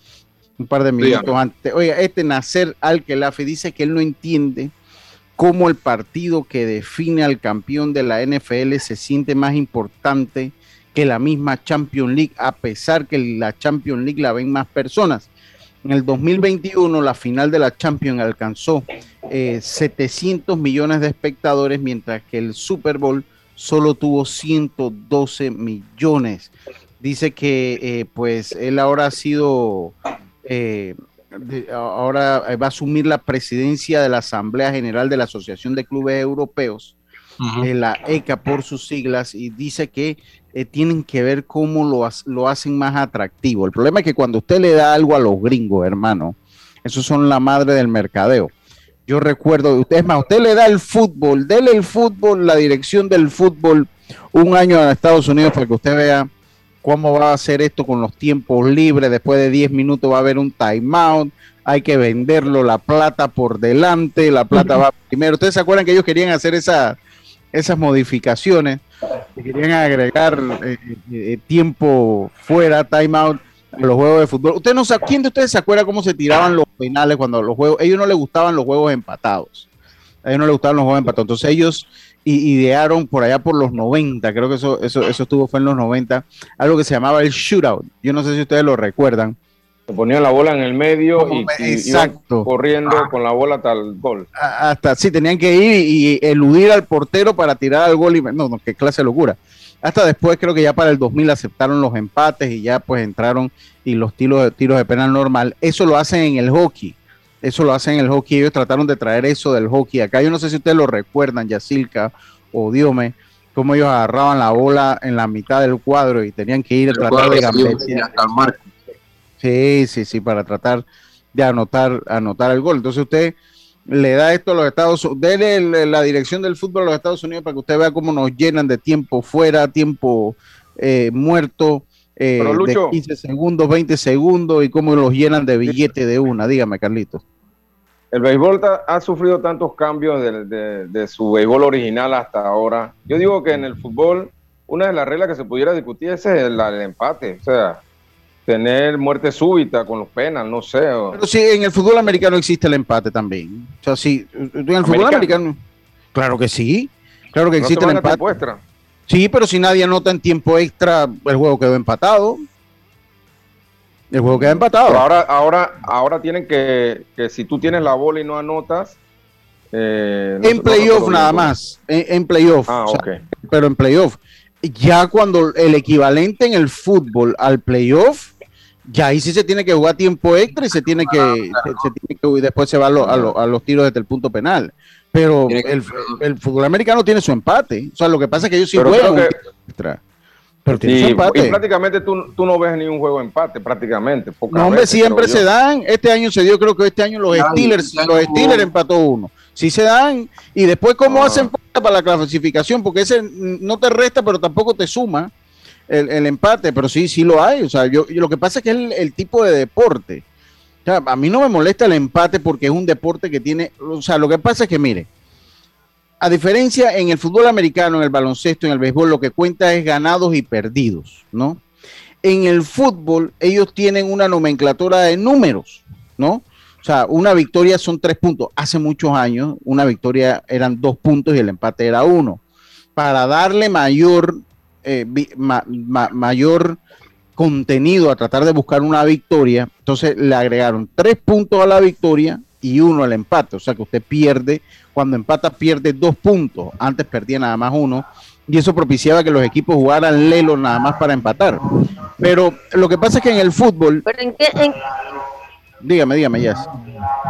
un par de minutos antes. Oiga, este Nacer Al-Khelafi dice que él no entiende cómo el partido que define al campeón de la NFL se siente más importante que la misma Champions League, a pesar que la Champions League la ven más personas. En el 2021 la final de la Champions alcanzó 700 eh, millones de espectadores, mientras que el Super Bowl solo tuvo 112 millones. Dice que eh, pues él ahora ha sido eh, ahora eh, va a asumir la presidencia de la Asamblea General de la Asociación de Clubes Europeos, eh, la ECA por sus siglas, y dice que tienen que ver cómo lo, lo hacen más atractivo. El problema es que cuando usted le da algo a los gringos, hermano, esos son la madre del mercadeo. Yo recuerdo, usted es más, usted le da el fútbol, dele el fútbol, la dirección del fútbol un año a Estados Unidos para que usted vea cómo va a hacer esto con los tiempos libres, después de 10 minutos va a haber un timeout, hay que venderlo la plata por delante, la plata va primero. Ustedes se acuerdan que ellos querían hacer esa, esas modificaciones, querían agregar eh, eh, tiempo fuera, timeout a los juegos de fútbol. Usted no ¿Quién de ustedes se acuerda cómo se tiraban los penales cuando los juegos, ellos no les gustaban los juegos empatados? A ellos no les gustaban los juegos empatados. Entonces ellos y idearon por allá por los 90, creo que eso, eso, eso estuvo fue en los 90, algo que se llamaba el shootout. Yo no sé si ustedes lo recuerdan.
Se ponían la bola en el medio y, exacto. corriendo con la bola hasta el gol.
Hasta sí, tenían que ir y, eludir al portero para tirar al gol. Y, no, no, qué clase de locura. Hasta después creo que ya para el 2000 aceptaron los empates y ya pues entraron y los tiros, tiros de penal normal. Eso lo hacen en el hockey eso lo hacen en el hockey. Ellos trataron de traer eso del hockey acá. Yo no sé si ustedes lo recuerdan, Yacilca o Diome, cómo ellos agarraban la bola en la mitad del cuadro y tenían que ir a tratar de gambetear. Sí, sí, sí, para tratar de anotar, anotar el gol. Entonces usted le da esto a los Estados Unidos, dele la dirección del fútbol a los Estados Unidos para que usted vea cómo nos llenan de tiempo fuera, tiempo eh, muerto eh,
Pero,
de
Lucho-
15 segundos, 20 segundos y cómo los llenan de billete de una. Dígame, Carlito.
El béisbol ha sufrido tantos cambios de, de- de su béisbol original hasta ahora. Yo digo que en el fútbol, una de las reglas que se pudiera discutir es el, el empate. O sea, tener muerte súbita con los penas, no sé. o-
Pero sí, en el fútbol americano existe el empate también. O sea, sí, en el fútbol americano, claro que sí. Claro que
no
existe el empate. Sí, pero si nadie anota en tiempo extra, el juego quedó empatado. El juego queda empatado.
Pero ahora, ahora, ahora tienen que, que si tú tienes la bola y no anotas. eh, no
en playoff nada más. En, en playoff.
Ah,
o sea,
ok.
Pero en playoff. Ya cuando el equivalente en el fútbol al playoff, ya ahí sí se tiene que jugar tiempo extra y se tiene que, se, se tiene que y después se va a, lo- a lo- a los tiros desde el punto penal. Pero el, el fútbol americano tiene su empate. O sea, lo que pasa es que ellos sí
Pero
juegan
que-
extra. Pero empate.
y prácticamente tú, tú no ves ni un juego de empate, prácticamente.
No, hombre,
veces,
siempre se dan. Este año se dio, creo que este año los
Ya,
Steelers,
ya
los
no-
Steelers empató uno. Sí se dan. Y después, ¿cómo
Ah.
hacen falta para la clasificación? Porque ese no te resta, pero tampoco te suma el, el empate. Pero sí, sí lo hay. O sea, yo, yo- lo que pasa es que es el, el tipo de deporte. O sea, a mí no me molesta el empate porque es un deporte que tiene. O sea, lo que pasa es que, mire, a diferencia en el fútbol americano, en el baloncesto, en el béisbol, lo que cuenta es ganados y perdidos, ¿no? En el fútbol, ellos tienen una nomenclatura de números, ¿no? O sea, una victoria son tres puntos. Hace muchos años, una victoria eran dos puntos y el empate era uno. Para darle mayor, eh, mayor contenido a tratar de buscar una victoria, entonces le agregaron tres puntos a la victoria y uno al empate. O sea que usted pierde, cuando empata pierde dos puntos. Antes perdía nada más uno. Y eso propiciaba que los equipos jugaran lelo nada más para empatar. Pero lo que pasa es que en el fútbol,
Pero ¿en qué, en,
dígame, dígame, Jazz.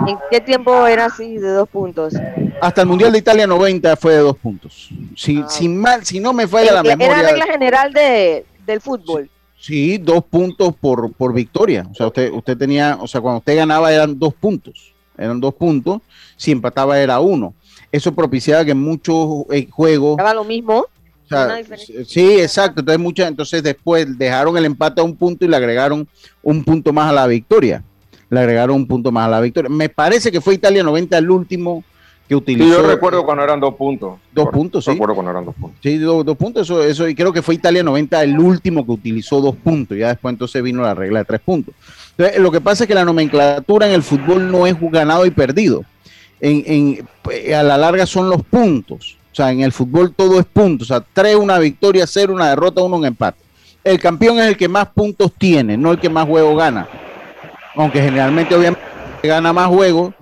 en qué tiempo era así de dos puntos?
Hasta el Mundial de Italia 90 fue de dos puntos. Si,
Ah.
si mal, si no me falla la
Era
memoria.
regla general de, del fútbol.
Sí, dos puntos por, por victoria. O sea, usted, usted tenía, o sea, cuando usted ganaba eran dos puntos. Eran dos puntos. Si empataba era uno. Eso propiciaba que en muchos eh, juegos.
Daba lo mismo.
o sea, sí, exacto. Entonces, muchas, entonces después dejaron el empate a un punto y le agregaron un punto más a la victoria. Le agregaron un punto más a la victoria. Me parece que fue Italia 90 el último que
Sí,
utilizó.
yo recuerdo cuando eran dos puntos.
Dos puntos, sí.
Recuerdo cuando eran dos puntos.
Sí, do- dos, puntos, eso, eso, y creo que fue Italia 90 el último que utilizó dos puntos, ya después entonces vino la regla de tres puntos. Entonces, lo que pasa es que la nomenclatura en el fútbol no es ganado y perdido. A la larga son los puntos. O sea, en el fútbol todo es puntos. O sea, tres una victoria, cero una derrota, uno un empate. El campeón es el que más puntos tiene, no el que más juegos gana. Aunque generalmente, obviamente, gana más juegos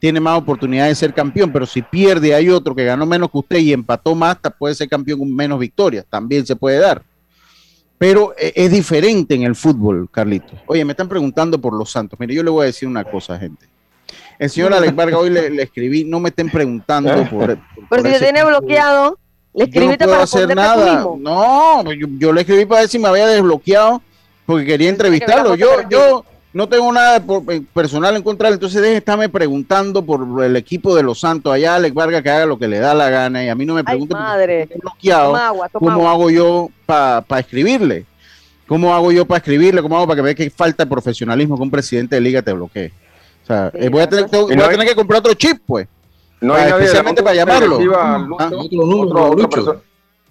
tiene más oportunidad de ser campeón, pero si pierde hay otro que ganó menos que usted y empató más, puede ser campeón con menos victorias, también se puede dar. Pero eh, es diferente en el fútbol, Carlito. Oye, me están preguntando por los Santos. Mire, yo le voy a decir una cosa, gente. El señor Alex Vargas hoy le, le escribí, no me estén preguntando por, por-
Pero si te tiene bloqueado, le
yo no
escribiste
puedo
para
hacer
tú
nada.
mismo.
No, yo, yo le escribí para ver si me había desbloqueado porque quería entrevistarlo. Yo, yo no tengo nada por- eh, personal en contra entonces deje de estarme preguntando por el equipo de los Santos allá, Alex Vargas que haga lo que le da la gana y a mí no me pregunte porque
madre.
estoy bloqueado.
Toma agua, toma
¿Cómo
agua.
hago yo para escribirle? ¿Cómo hago yo para escribirle? ¿Cómo hago para que vea que falta de profesionalismo que un presidente de liga te bloquee? O sea,
Sí,
eh, voy, a tener, voy
no
a tener que comprar otro chip, pues.
No
Ah,
hay nadie de la
especialmente para llamarlo. Ah,
otro número,
otro-.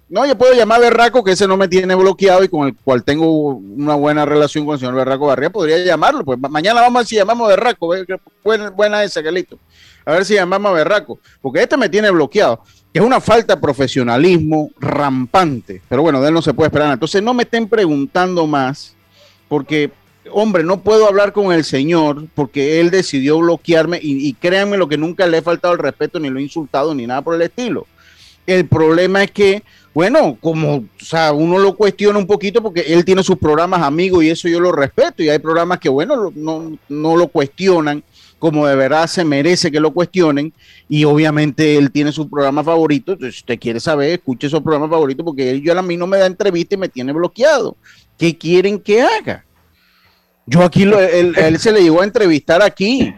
No, yo puedo llamar a Berraco, que ese no me tiene bloqueado y con el cual tengo una buena relación con el señor Berraco Barría, podría llamarlo. Pues ma- mañana vamos a ver si llamamos a Berraco. Buena, buena esa, que listo. A ver si llamamos a Berraco, porque este me tiene bloqueado. que Es una falta de profesionalismo rampante. Pero bueno, de él no se puede esperar. Entonces no me estén preguntando más, porque, hombre, no puedo hablar con el señor porque él decidió bloquearme y, y créanme lo que nunca le he faltado el respeto, ni lo he insultado, ni nada por el estilo. El problema es que, bueno, como o sea, uno lo cuestiona un poquito porque él tiene sus programas amigos y eso yo lo respeto. Y hay programas que, bueno, no, no lo cuestionan como de verdad se merece que lo cuestionen. Y obviamente él tiene su programa favorito. Entonces, si usted quiere saber, escuche esos programas favoritos porque él yo a mí no me da entrevista y me tiene bloqueado. ¿Qué quieren que haga? Yo aquí, lo- él, él se le llegó a entrevistar aquí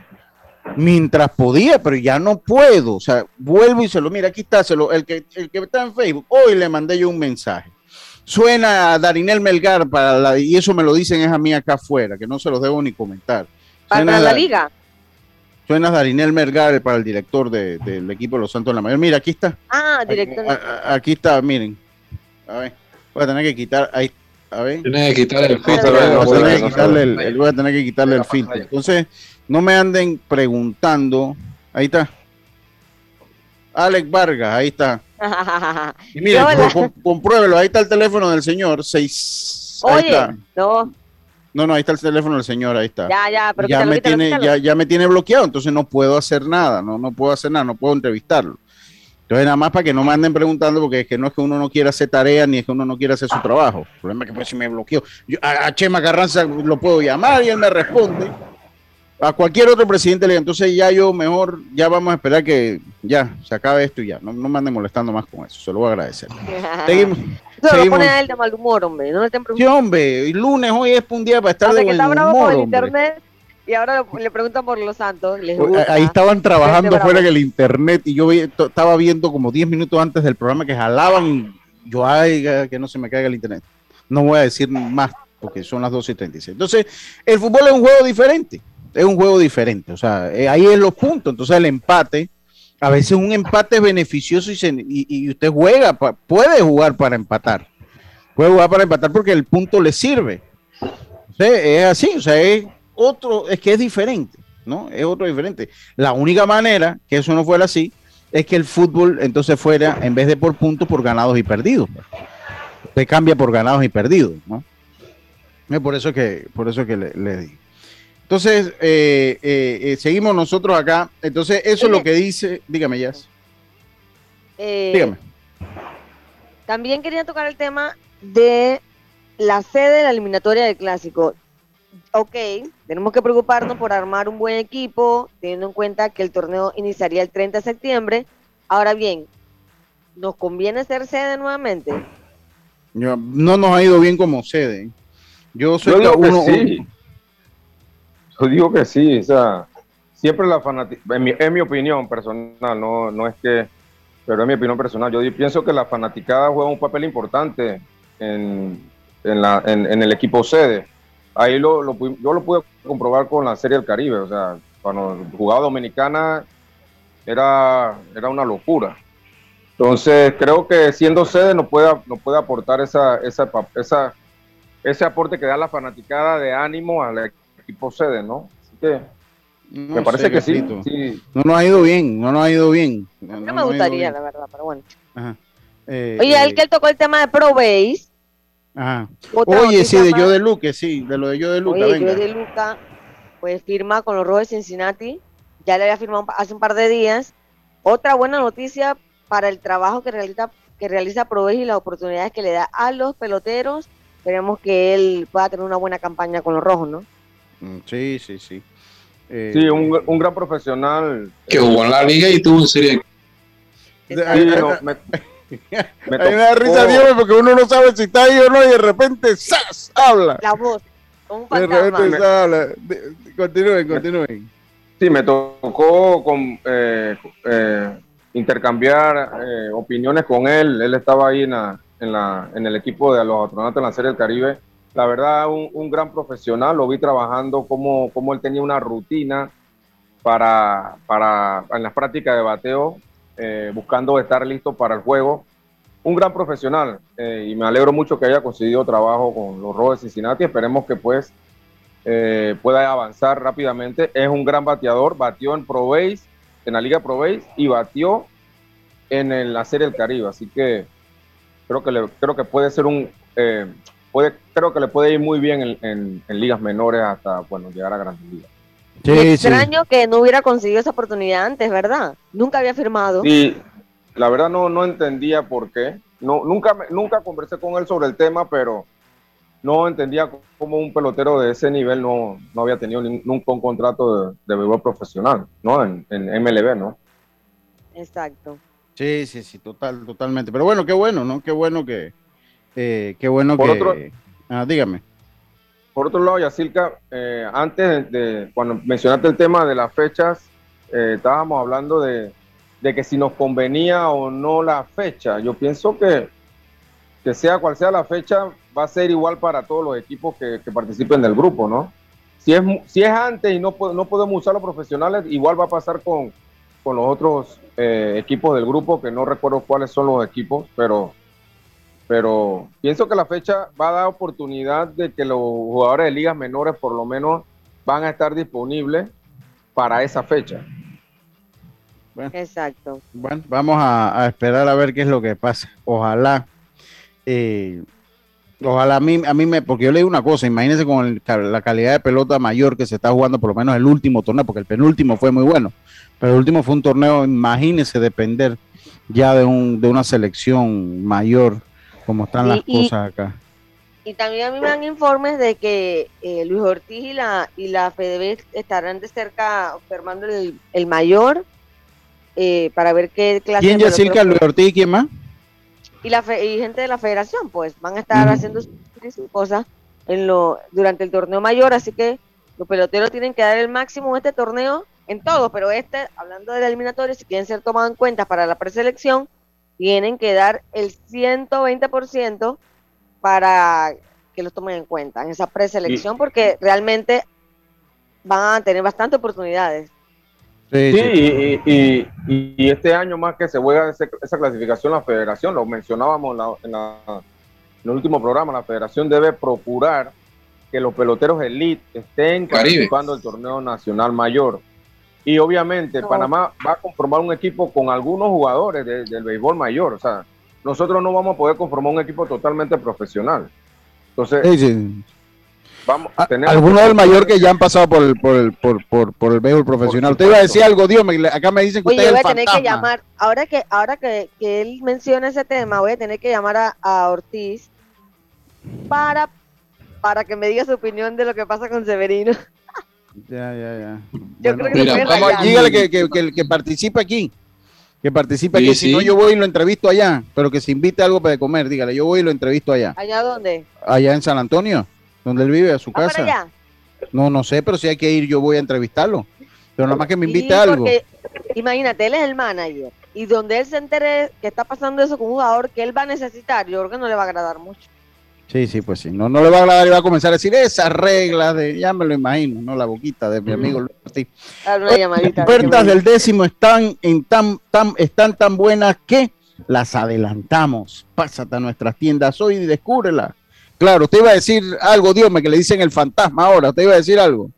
mientras podía, pero ya no puedo. O sea, vuelvo y se lo, mira, aquí está, se lo, el, que, el que está en Facebook, hoy le mandé yo un mensaje. Suena Darinel Melgar para la, y eso me lo dicen es a mí acá afuera, que no se los debo ni comentar.
Para la liga.
Suena Darinel Melgar para el director de- del equipo de los Santos de la Mayor. Mira, aquí está.
Ah, director.
A- a- Aquí está, miren. A ver, voy a tener que quitar ahí. A ver.
Tienes que el filtro.
quitarle el, el- voy a tener que quitarle el filtro. Entonces, no me anden preguntando. Ahí está. Alex Vargas, ahí está. (laughs) Y com- com- compruébelo, ahí está el teléfono del señor. Seis, ahí
Oye,
está.
no,
No, no, ahí está el teléfono del señor, ahí está.
ya, ya, pero
ya
quítalo,
me
quítalo,
tiene,
quítalo.
ya, ya me tiene bloqueado, entonces no puedo hacer nada, no, no puedo hacer nada, no puedo entrevistarlo. Entonces nada más para que no me anden preguntando, porque es que no es que uno no quiera hacer tarea ni es que uno no quiera hacer su trabajo. El problema es que pues si me bloqueó. Yo, a, a Chema Carranza lo puedo llamar y él me responde. A cualquier otro presidente le entonces ya yo mejor, ya vamos a esperar que ya se acabe esto y ya. No, no me anden molestando más con eso, se lo voy a agradecer. (laughs) Seguimos.
Lo
seguimos.
pone a él de mal humor, hombre. No le estén
Sí,
preguntando.
hombre, y lunes hoy es un día para estar
Hasta
de
que
buen
está bravo
humor,
el internet y ahora le, le preguntan por los santos. les gusta.
Ahí estaban trabajando fuera en el internet y yo vi- estaba viendo como 10 minutos antes del programa que jalaban y yo, ay, que no se me caiga el internet. No voy a decir más porque son las 12 y 36. Entonces, el fútbol es un juego diferente. Es un juego diferente. O sea, eh, ahí es los puntos. Entonces, el empate, a veces un empate es beneficioso y, usted juega, puede jugar para empatar. Puede jugar para empatar porque el punto le sirve. Es así, o sea, es otro, es que es diferente, ¿no? Es otro diferente. La única manera que eso no fuera así es que el fútbol entonces fuera, en vez de por puntos, por ganados y perdidos. Se cambia por ganados y perdidos, ¿no? Es por eso que, por eso que le, le. Entonces, eh, eh, eh, seguimos nosotros acá. Entonces, eso es lo que dice, dígame, ya.
Eh,
Dígame.
También quería tocar el tema de la sede de la eliminatoria del clásico. Ok, tenemos que preocuparnos por armar un buen equipo, teniendo en cuenta que el torneo iniciaría el 30 de septiembre. Ahora bien, ¿nos conviene ser sede nuevamente?
Yo- no nos ha ido bien como sede. Yo soy
Yo
uno-
sí. Yo digo que sí, o sea, siempre la fanaticada, en mi, en mi opinión personal, no, no es que, pero es mi opinión personal, yo pienso que la fanaticada juega un papel importante en, en, la, en, el equipo sede. Ahí lo, lo yo lo pude comprobar con la Serie del Caribe, o sea, cuando jugaba Dominicana era, era una locura. Entonces, creo que siendo sede nos puede, nos puede aportar esa, esa, esa, ese aporte que da la fanaticada de ánimo al equipo sede, ¿no? Así que
No
me parece
sé,
que sí, sí.
No nos ha ido bien, no nos ha ido bien. No,
No
no
me gustaría, la verdad, pero bueno.
Ajá. Eh,
Oye,
eh,
el que él tocó el tema de Pro Base.
ajá.
Otra
Oye, sí, de
más.
yo de Luque, sí, de lo de yo de
Oye,
venga.
Joe de Luca, pues firma con los Rojos de Cincinnati. Ya le había firmado hace un par de días. Otra buena noticia para el trabajo que realiza, que realiza y las oportunidades que le da a los peloteros. Esperemos que él pueda tener una buena campaña con los Rojos, ¿no?
Mm, Sí, sí, sí. Eh,
Sí, un, un gran profesional.
Que jugó en la liga y tuvo un serie.
Sí, no, me, me (laughs)
me da
tocó-
risa, Dios, porque uno no sabe si está ahí o no, y de repente ¡zas! habla.
La voz, un
De repente ¡zas! habla. Continúen, continúen.
Sí, me tocó con, eh, eh, intercambiar eh, opiniones con él. Él estaba ahí en, la, en, la, en el equipo de los astronautas en la Serie del Caribe. La verdad, un, un gran profesional. Lo vi trabajando, como, como él tenía una rutina para, para en las prácticas de bateo, eh, buscando estar listo para el juego. Un gran profesional eh, y me alegro mucho que haya conseguido trabajo con los Rojos de Cincinnati. Esperemos que pues eh, pueda avanzar rápidamente. Es un gran bateador, batió en Pro Base, en la Liga Pro Base y batió en el- la Serie del Caribe. Así que creo que, creo que puede ser un, puede, creo que le puede ir muy bien en, en- en ligas menores hasta bueno llegar a grandes ligas.
Y extraño que no hubiera conseguido esa oportunidad antes, ¿verdad? Nunca había firmado.
Y la verdad no, no entendía por qué. No, nunca, me- nunca conversé con él sobre el tema, pero no entendía cómo un pelotero de ese nivel no, no había tenido ni- nunca un contrato de, de béisbol profesional, ¿no? En, en MLB, ¿no?
Exacto.
Sí, sí, sí, total, totalmente. Pero bueno, qué bueno, ¿no? Qué bueno que, eh, qué bueno
Por
que.
otro-
Ah, dígame.
Por otro lado, Yacilca, eh, antes de, cuando mencionaste el tema de las fechas, eh, estábamos hablando de, de que si nos convenía o no la fecha. Yo pienso que que sea cual sea la fecha, va a ser igual para todos los equipos que, que participen del grupo, ¿no? Si es, si es antes y no, no podemos usar los profesionales, igual va a pasar con, con los otros eh, equipos del grupo, que no recuerdo cuáles son los equipos, pero, pero pienso que la fecha va a dar oportunidad de que los jugadores de ligas menores por lo menos van a estar disponibles para esa fecha.
Exacto.
Bueno, vamos a, a esperar a ver qué es lo que pasa. Ojalá, eh, ojalá a mí, a mí me, porque yo le digo una cosa, imagínense con el la calidad de pelota mayor que se está jugando, por lo menos el último torneo, porque el penúltimo fue muy bueno, pero el último fue un torneo, imagínense depender ya de, un, de una selección mayor, como están las
y-
cosas acá.
Y también a mí me dan informes de que eh, Luis Ortiz y la, y la FEDB estarán de cerca observando el, el mayor eh, para ver qué clase
¿Quién, Yacirca, Luis Ortiz y quién más?
y la fe- y gente de la federación pues van a estar haciendo sus sus cosas en lo durante el torneo mayor así que los peloteros tienen que dar el máximo en este torneo en todos pero este hablando de la eliminatoria si quieren ser tomados en cuenta para la preselección tienen que dar el 120% para que los tomen en cuenta en esa preselección porque realmente van a tener bastantes oportunidades
Sí,
Sí,
sí.
Y, y- y- y este año más que se juega ese- esa clasificación, la federación, lo mencionábamos en, la- en la- en el último programa, la federación debe procurar que los peloteros elite estén
Caribe.
participando del torneo nacional mayor. Y obviamente
No.
Panamá va a conformar un equipo con algunos jugadores de- del béisbol mayor. O sea, nosotros no vamos a poder conformar un equipo totalmente profesional. Entonces,
Sí, sí.
vamos
A-
tenemos
Algunos
que-
del mayor que ya han pasado por el, por el, por, por, por el béisbol profesional. Usted iba a decir algo, Dios, me- acá me dicen que
Oye,
usted
yo
es
voy a tener que
fantasma.
llamar, ahora que ahora que, que él menciona ese tema, voy a tener que llamar a, a Ortiz para, para que me diga su opinión de lo que pasa con Severino.
Ya, ya, ya.
Yo creo que
Mira, vamos
dígale que, que, que, que participe aquí. Que participe
Sí,
aquí. Si no, yo voy y lo entrevisto allá. Pero que se invite algo para comer. Dígale, yo voy y lo entrevisto allá.
¿Allá dónde?
Allá en San Antonio, donde él vive, a su
¿Va para
casa.
allá?
No, no sé, pero si hay que ir, yo voy a entrevistarlo. Pero nada más que me invite
Sí,
algo.
imagínate, él es el manager. Y donde él se entere que está pasando eso con un jugador que él va a necesitar, yo creo que no le va a agradar mucho.
Sí, sí, pues sí. No, no le va a agradar y va a comenzar a decir esas reglas de, ya me lo imagino, ¿no? La boquita de mi amigo Luis
llamadita.
Las ofertas del décimo están, en tan, tan, están tan buenas que las adelantamos. Pásate a nuestras tiendas hoy y descúbrela. Claro, usted iba a decir algo, Dios me que le dicen el fantasma ahora. Usted iba a decir algo.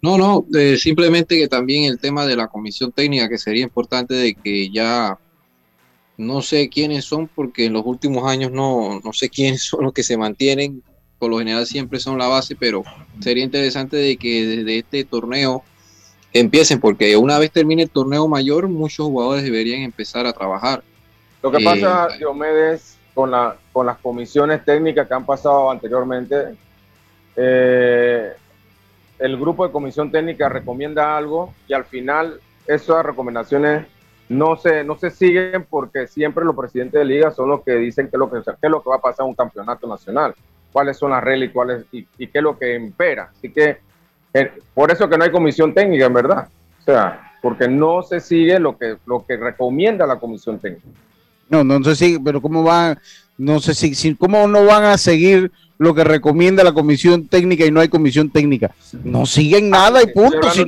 No, no, eh, simplemente que también el tema de la comisión técnica, que sería importante de que ya no sé quiénes son, porque en los últimos años no, no sé quiénes (laughs) son los que se mantienen, por lo general siempre son la base, pero sería interesante de que desde este torneo empiecen, porque una vez termine el torneo mayor, muchos jugadores deberían empezar a trabajar.
Lo que
Eh,
pasa, Diomedes, con, la, con las comisiones técnicas que han pasado anteriormente, eh, el grupo de comisión técnica recomienda algo y al final esas recomendaciones no se, no se siguen porque siempre los presidentes de liga son los que dicen qué es lo que, qué es lo que va a pasar en un campeonato nacional, cuáles son las reglas y, cuáles, y, y qué es lo que impera. Así que eh, por eso que no hay comisión técnica, en verdad. O sea, porque no se sigue lo que, lo que recomienda la comisión técnica.
No, no sé si, pero cómo van, no sé si, si- cómo no van a seguir lo que recomienda la comisión técnica y no hay comisión técnica. No siguen nada y punto. Si-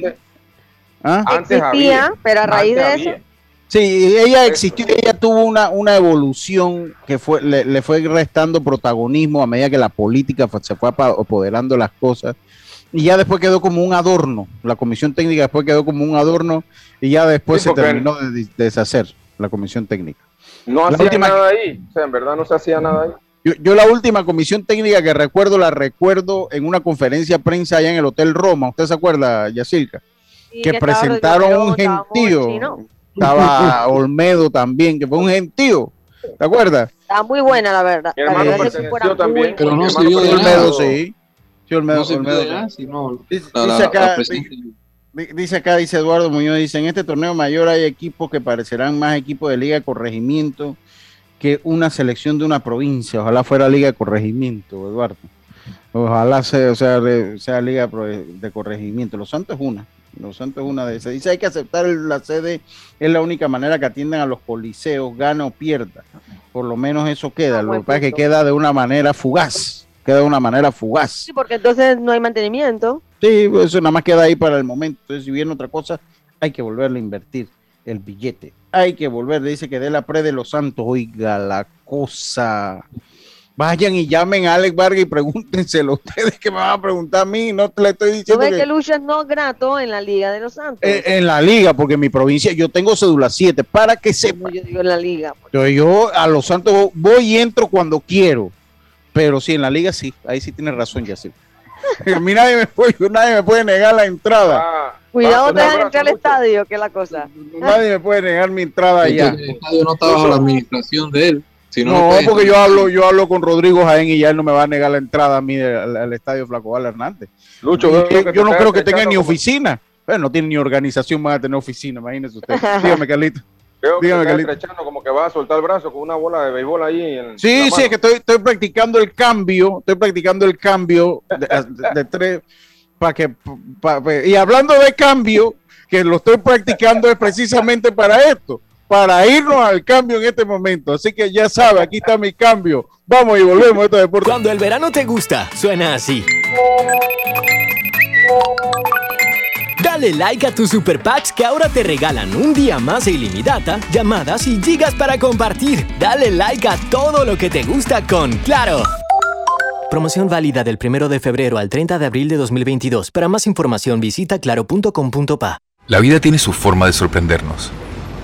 ¿Ah?
Antes
Existía,
había,
pero a raíz de eso,
había.
Sí, ella existió, ella tuvo una, una evolución que fue, le, le fue restando protagonismo a medida que la política fue- se fue apoderando de las cosas. Y ya después quedó como un adorno. La comisión técnica después quedó como un adorno y ya después
Sí,
se terminó de, de deshacer la comisión técnica.
No
La
hacía
última-
nada ahí. O sea, en verdad no se hacía nada ahí.
Yo, yo la última comisión técnica que recuerdo, la recuerdo en una conferencia de prensa allá en el Hotel Roma. ¿Usted se acuerda, Yacirca?
sí,
que
estaba
presentaron un gentío. Estaba (laughs) Olmedo también, que fue un gentío. ¿Te acuerdas?
Estaba muy buena, la verdad.
Mi
La
perteneció también.
Pero no se
hermano
vio de
perteneció-
nada.
Olmedo, sí. Sí, Olmedo,
No se
Olmedo.
puede nada, sino
Dice,
la, la-
dice acá,
la
dice acá, dice Eduardo Muñoz, dice, en este torneo mayor hay equipos que parecerán más equipos de liga de corregimiento que una selección de una provincia. Ojalá fuera liga de corregimiento, Eduardo. Ojalá sea, sea, liga de corregimiento. Los Santos es una. Los Santos es una de esas. Dice, hay que aceptar la sede, es la única manera que atiendan a los coliseos, gana o pierda. Por lo menos eso queda. Lo que pasa es que queda de una manera fugaz. Queda de una manera fugaz.
Sí, porque entonces no hay mantenimiento.
Sí, pues eso nada más queda ahí para el momento. Entonces, si viene otra cosa, hay que volverle a invertir el billete. Hay que volver, dice que de la pre de los santos, oiga la cosa. Vayan y llamen a Alex Vargas y pregúntenselo (laughs) ustedes que me van a preguntar a mí. No te le estoy diciendo
veo
que,
que Lucha es no grato en la Liga de los Santos.
eh, en la liga, porque en mi provincia yo tengo cédula 7, para que sepa.
Yo digo en la Liga.
Entonces, yo a los santos voy y entro cuando quiero. Pero sí, en la liga sí, ahí sí tienes razón, ya sí. (laughs) A mí nadie me puede, nadie me puede negar la entrada.
Ah,
Cuidado,
va,
te dejan entrar al estadio, que es la cosa.
Nadie me puede negar mi entrada allá.
El estadio no está bajo la administración de él. Si no,
No, porque yo hablo, yo hablo con Rodrigo Jaén y ya él no me va a negar la entrada a mí del- al, al estadio Flaco Val Hernández.
Lucho,
yo no creo que tenga ni oficina. Bueno, no tiene ni organización, van a tener oficina, imagínese usted. (laughs) Dígame, Carlito.
Veo que
Dígame, Carlito.
estrechando como que va a soltar el brazo con una bola de béisbol ahí. En
Sí, sí,
mano.
es que estoy, estoy practicando el cambio, estoy practicando el cambio de, de- de tres, para que, pa- pa- y hablando de cambio, que lo estoy practicando es precisamente para esto, para irnos al cambio en este momento. Así que ya sabe, aquí está mi cambio. Vamos y volvemos a este deporte.
Cuando el verano te gusta, suena así. Dale like a tus super packs que ahora te regalan un día más de ilimitada, llamadas y gigas para compartir. Dale like a todo lo que te gusta con Claro. Promoción válida del 1 de febrero al 30 de abril de 2022. Para más información visita claro.com.pa.
La vida tiene su forma de sorprendernos,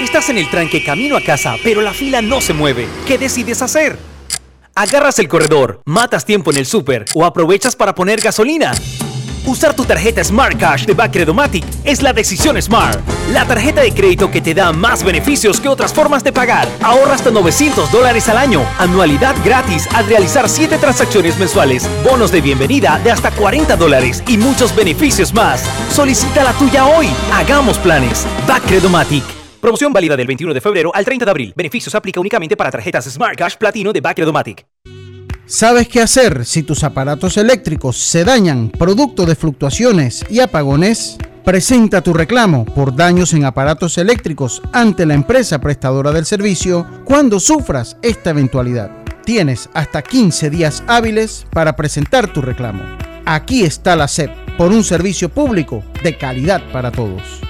Estás en el tranque camino a casa, pero la fila no se mueve. ¿Qué decides hacer? ¿Agarras el corredor, matas tiempo en el súper o aprovechas para poner gasolina? Usar tu tarjeta Smart Cash de Bacredomatic es la decisión Smart. La tarjeta de crédito que te da más beneficios que otras formas de pagar. Ahorra hasta 900 dólares al año. Anualidad gratis al realizar 7 transacciones mensuales. Bonos de bienvenida de hasta 40 dólares y muchos beneficios más. Solicita la tuya hoy. Hagamos planes. Bacredomatic. Promoción válida del 21 de febrero al 30 de abril. Beneficios aplica únicamente para tarjetas Smart Cash Platino de Bacredomatic.
¿Sabes qué hacer si tus aparatos eléctricos se dañan producto de fluctuaciones y apagones? Presenta tu reclamo por daños en aparatos eléctricos ante la empresa prestadora del servicio cuando sufras esta eventualidad. Tienes hasta 15 días hábiles para presentar tu reclamo. Aquí está la SEP por un servicio público de calidad para todos.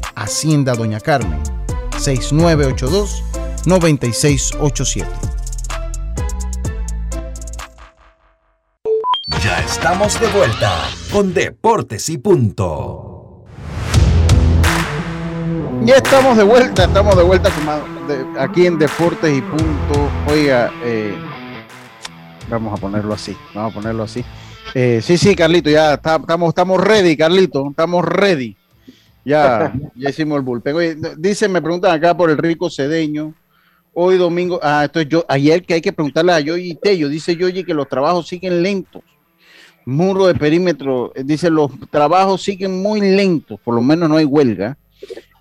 Hacienda Doña Carmen 6982-9687.
Ya estamos de vuelta con Deportes y Punto.
Ya estamos de vuelta, estamos de vuelta con más de- aquí en Deportes y Punto. Oiga, eh, vamos a ponerlo así, vamos a ponerlo así. Eh, sí, sí, Carlito, ya está- estamos, estamos ready, Carlito, estamos ready. Ya, (laughs) ya hicimos el bullpen. Oye, dicen, me preguntan acá por el rico cedeño. Hoy domingo, ah, esto es yo, ayer que hay que preguntarle a Yoyi Tello, dice Yoyi que los trabajos siguen lentos. Muro de perímetro, eh, dice los trabajos siguen muy lentos, por lo menos no hay huelga.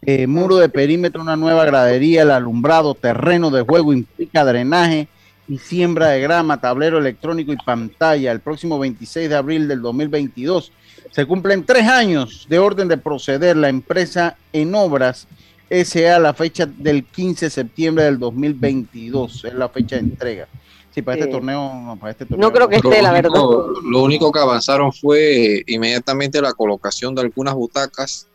Eh, muro de perímetro, una nueva gradería, el alumbrado, terreno de juego, implica drenaje y siembra de grama, tablero electrónico y pantalla. El próximo 26 de abril del 2022 se cumplen tres años de orden de proceder la empresa en obras SA la fecha del 15 de septiembre del 2022, es la fecha de entrega. Sí, para este torneo, no, para este torneo.
No creo que
Lo
esté, la verdad.
único, lo único que avanzaron fue eh, inmediatamente la colocación de algunas butacas,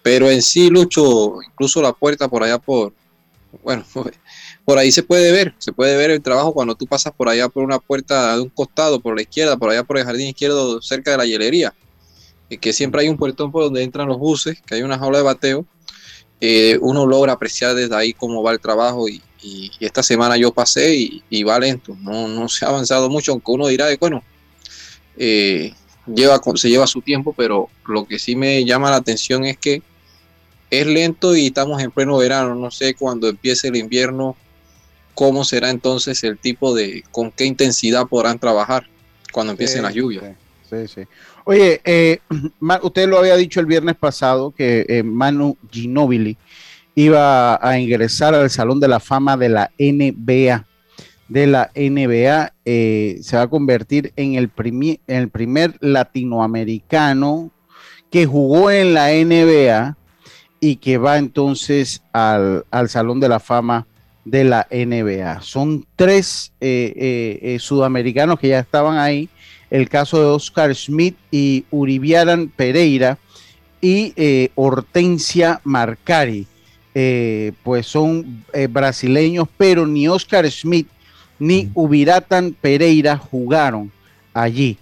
pero en sí, Lucho, incluso la puerta por allá por, bueno, (laughs) por ahí se puede ver, se puede ver el trabajo cuando tú pasas por allá por una puerta de un costado, por la izquierda, por allá por el jardín izquierdo, cerca de la hielería, que siempre hay un puertón por donde entran los buses, que hay una jaula de bateo, eh, uno logra apreciar desde ahí cómo va el trabajo y, y- y esta semana yo pasé y, y va lento, no, no se ha avanzado mucho, aunque uno dirá, de, bueno, eh, lleva, se lleva su tiempo, pero lo que sí me llama la atención es que es lento y estamos en pleno verano, no sé cuando empiece el invierno, cómo será entonces el tipo de, con qué intensidad podrán trabajar cuando empiecen
Sí,
las lluvias.
Sí, sí. Oye, eh, (clears throat) usted lo había dicho el viernes pasado que eh, Manu Ginobili iba a ingresar al Salón de la Fama de la NBA. De la NBA eh, se va a convertir en el, primer latinoamericano que jugó en la NBA y que va entonces al, al Salón de la Fama de la NBA. Son tres eh, eh, sudamericanos que ya estaban ahí. El caso de Oscar Schmidt y Uribiaran Pereira y eh, Hortensia Marcari. Eh, pues son eh, brasileños, pero ni Oscar Schmidt ni Ubiratan Pereira jugaron allí.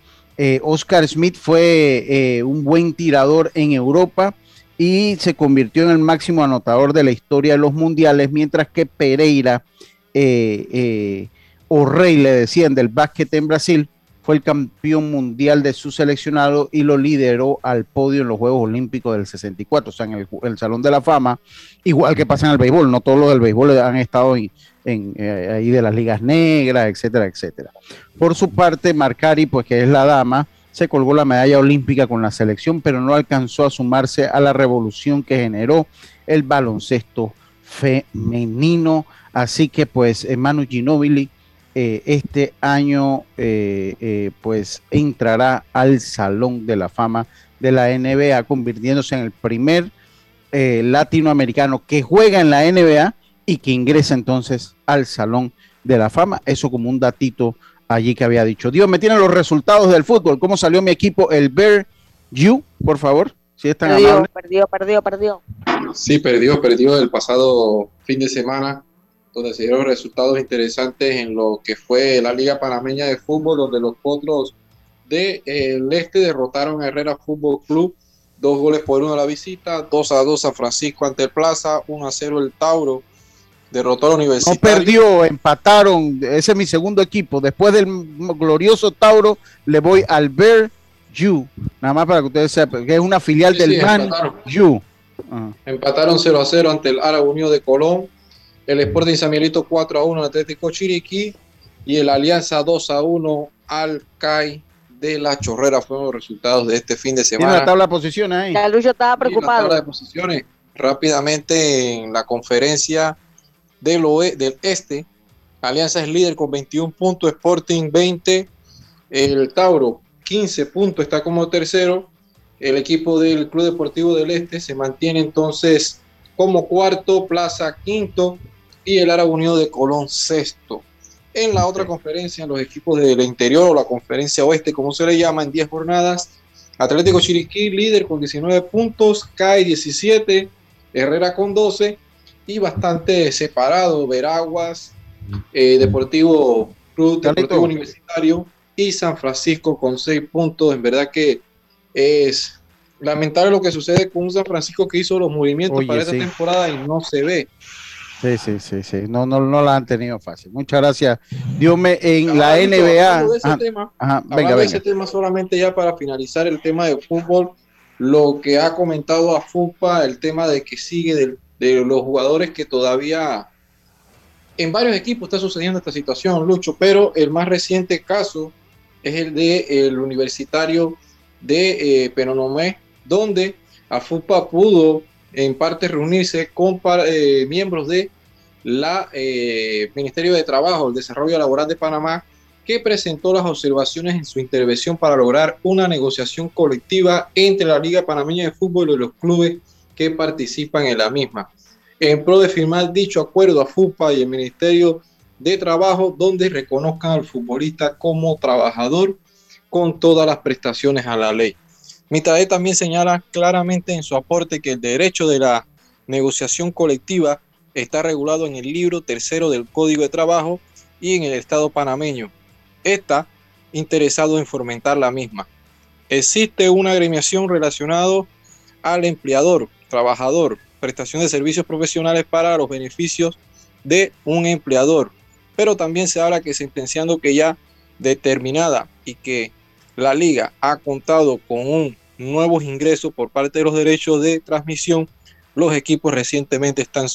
Oscar Schmidt fue un buen tirador en Europa y se convirtió en el máximo anotador de la historia de los mundiales, mientras que Pereira, o Rey le decían del básquet en Brasil, fue el campeón mundial de su seleccionado y lo lideró al podio en los Juegos Olímpicos del 64, o sea, en el, Salón de la Fama, igual que pasa en el béisbol, no todos los del béisbol han estado en, eh, ahí de las ligas negras, etcétera, etcétera. Por su parte, Marcari, pues que es la dama, se colgó la medalla olímpica con la selección, pero no alcanzó a sumarse a la revolución que generó el baloncesto femenino. Así que pues eh, Manu Ginobili eh, este año eh, eh, pues entrará al Salón de la Fama de la NBA, convirtiéndose en el primer eh, latinoamericano que juega en la NBA y que ingresa entonces al Salón de la Fama. Eso como un datito allí que había dicho. Dios, me tienen los resultados del fútbol. ¿Cómo salió mi equipo? El Bear You, por favor, si es tan
Perdió,
amable.
perdió, perdió, perdió.
Sí, perdió, perdió el pasado fin de semana, donde se dieron resultados interesantes en lo que fue la Liga Panameña de Fútbol, donde los potros del Este derrotaron a Herrera Fútbol Club, dos goles por uno a la visita, 2 a 2 a Francisco ante el Plaza, 1 a 0 el Tauro, derrotó a la
No
Universidad.
perdió, empataron. Ese es mi segundo equipo. Después del glorioso Tauro, le voy al Bear You. Nada más para que ustedes sepan, que es una filial
Sí,
del
sí,
Man
empataron.
You.
Empataron 0 a 0 ante el Árabe Unido de Colón. El Sporting San Miguelito 4 a 1 al Atlético Chiriquí. Y el Alianza 2 a 1 al CAI de la Chorrera. Fueron los resultados de este fin de
Tiene
semana.
la tabla de posiciones ahí.
Ya Lucho estaba
Y la
preocupado.
tabla de posiciones. Rápidamente en la conferencia del, oe- del Este. Alianza es líder con 21 puntos. Sporting 20. El Tauro 15 puntos. Está como tercero. El equipo del Club Deportivo del Este se mantiene entonces como cuarto. Plaza quinto. Y el Árabe Unido de Colón sexto. En la otra conferencia, los equipos del interior o la conferencia oeste, como se le llama, en 10 jornadas, Atlético Chiriquí líder con 19 puntos, CAI 17, Herrera con 12 y bastante separado, Veraguas, eh, Deportivo Club Deportivo Universitario y San Francisco con 6 puntos. En verdad que es lamentable lo que sucede con un San Francisco que hizo los movimientos
Oye,
para esta temporada y no se ve.
Sí, sí, sí, sí. No, no, no la han tenido fácil. Muchas gracias. Dios me en la NBA.
de ese
Ajá,
tema,
ajá, venga,
de
venga.
ese tema solamente ya para finalizar el tema de fútbol, lo que ha comentado a FUPA, el tema de que sigue de, los jugadores que todavía en varios equipos está sucediendo esta situación, Lucho, pero el más reciente caso es el de el universitario de eh, Penonomé, donde a FUPA pudo en parte reunirse con eh, miembros de la eh, Ministerio de Trabajo, el Desarrollo Laboral de Panamá, que presentó las observaciones en su intervención para lograr una negociación colectiva entre la Liga Panameña de Fútbol y los clubes que participan en la misma. En pro de firmar dicho acuerdo a FUPA y el Ministerio de trabajo donde reconozcan al futbolista como trabajador con todas las prestaciones a la ley. Mitad también señala claramente en su aporte que el derecho de la negociación colectiva está regulado en el libro tercero del Código de Trabajo y en el Estado panameño. Está interesado en fomentar la misma. Existe una agremiación relacionada al empleador, trabajador, prestación de servicios profesionales para los beneficios de un empleador. Pero también se habla que sentenciando que ya determinada y que la liga ha contado con un nuevos ingresos por parte de los derechos de transmisión, los equipos recientemente están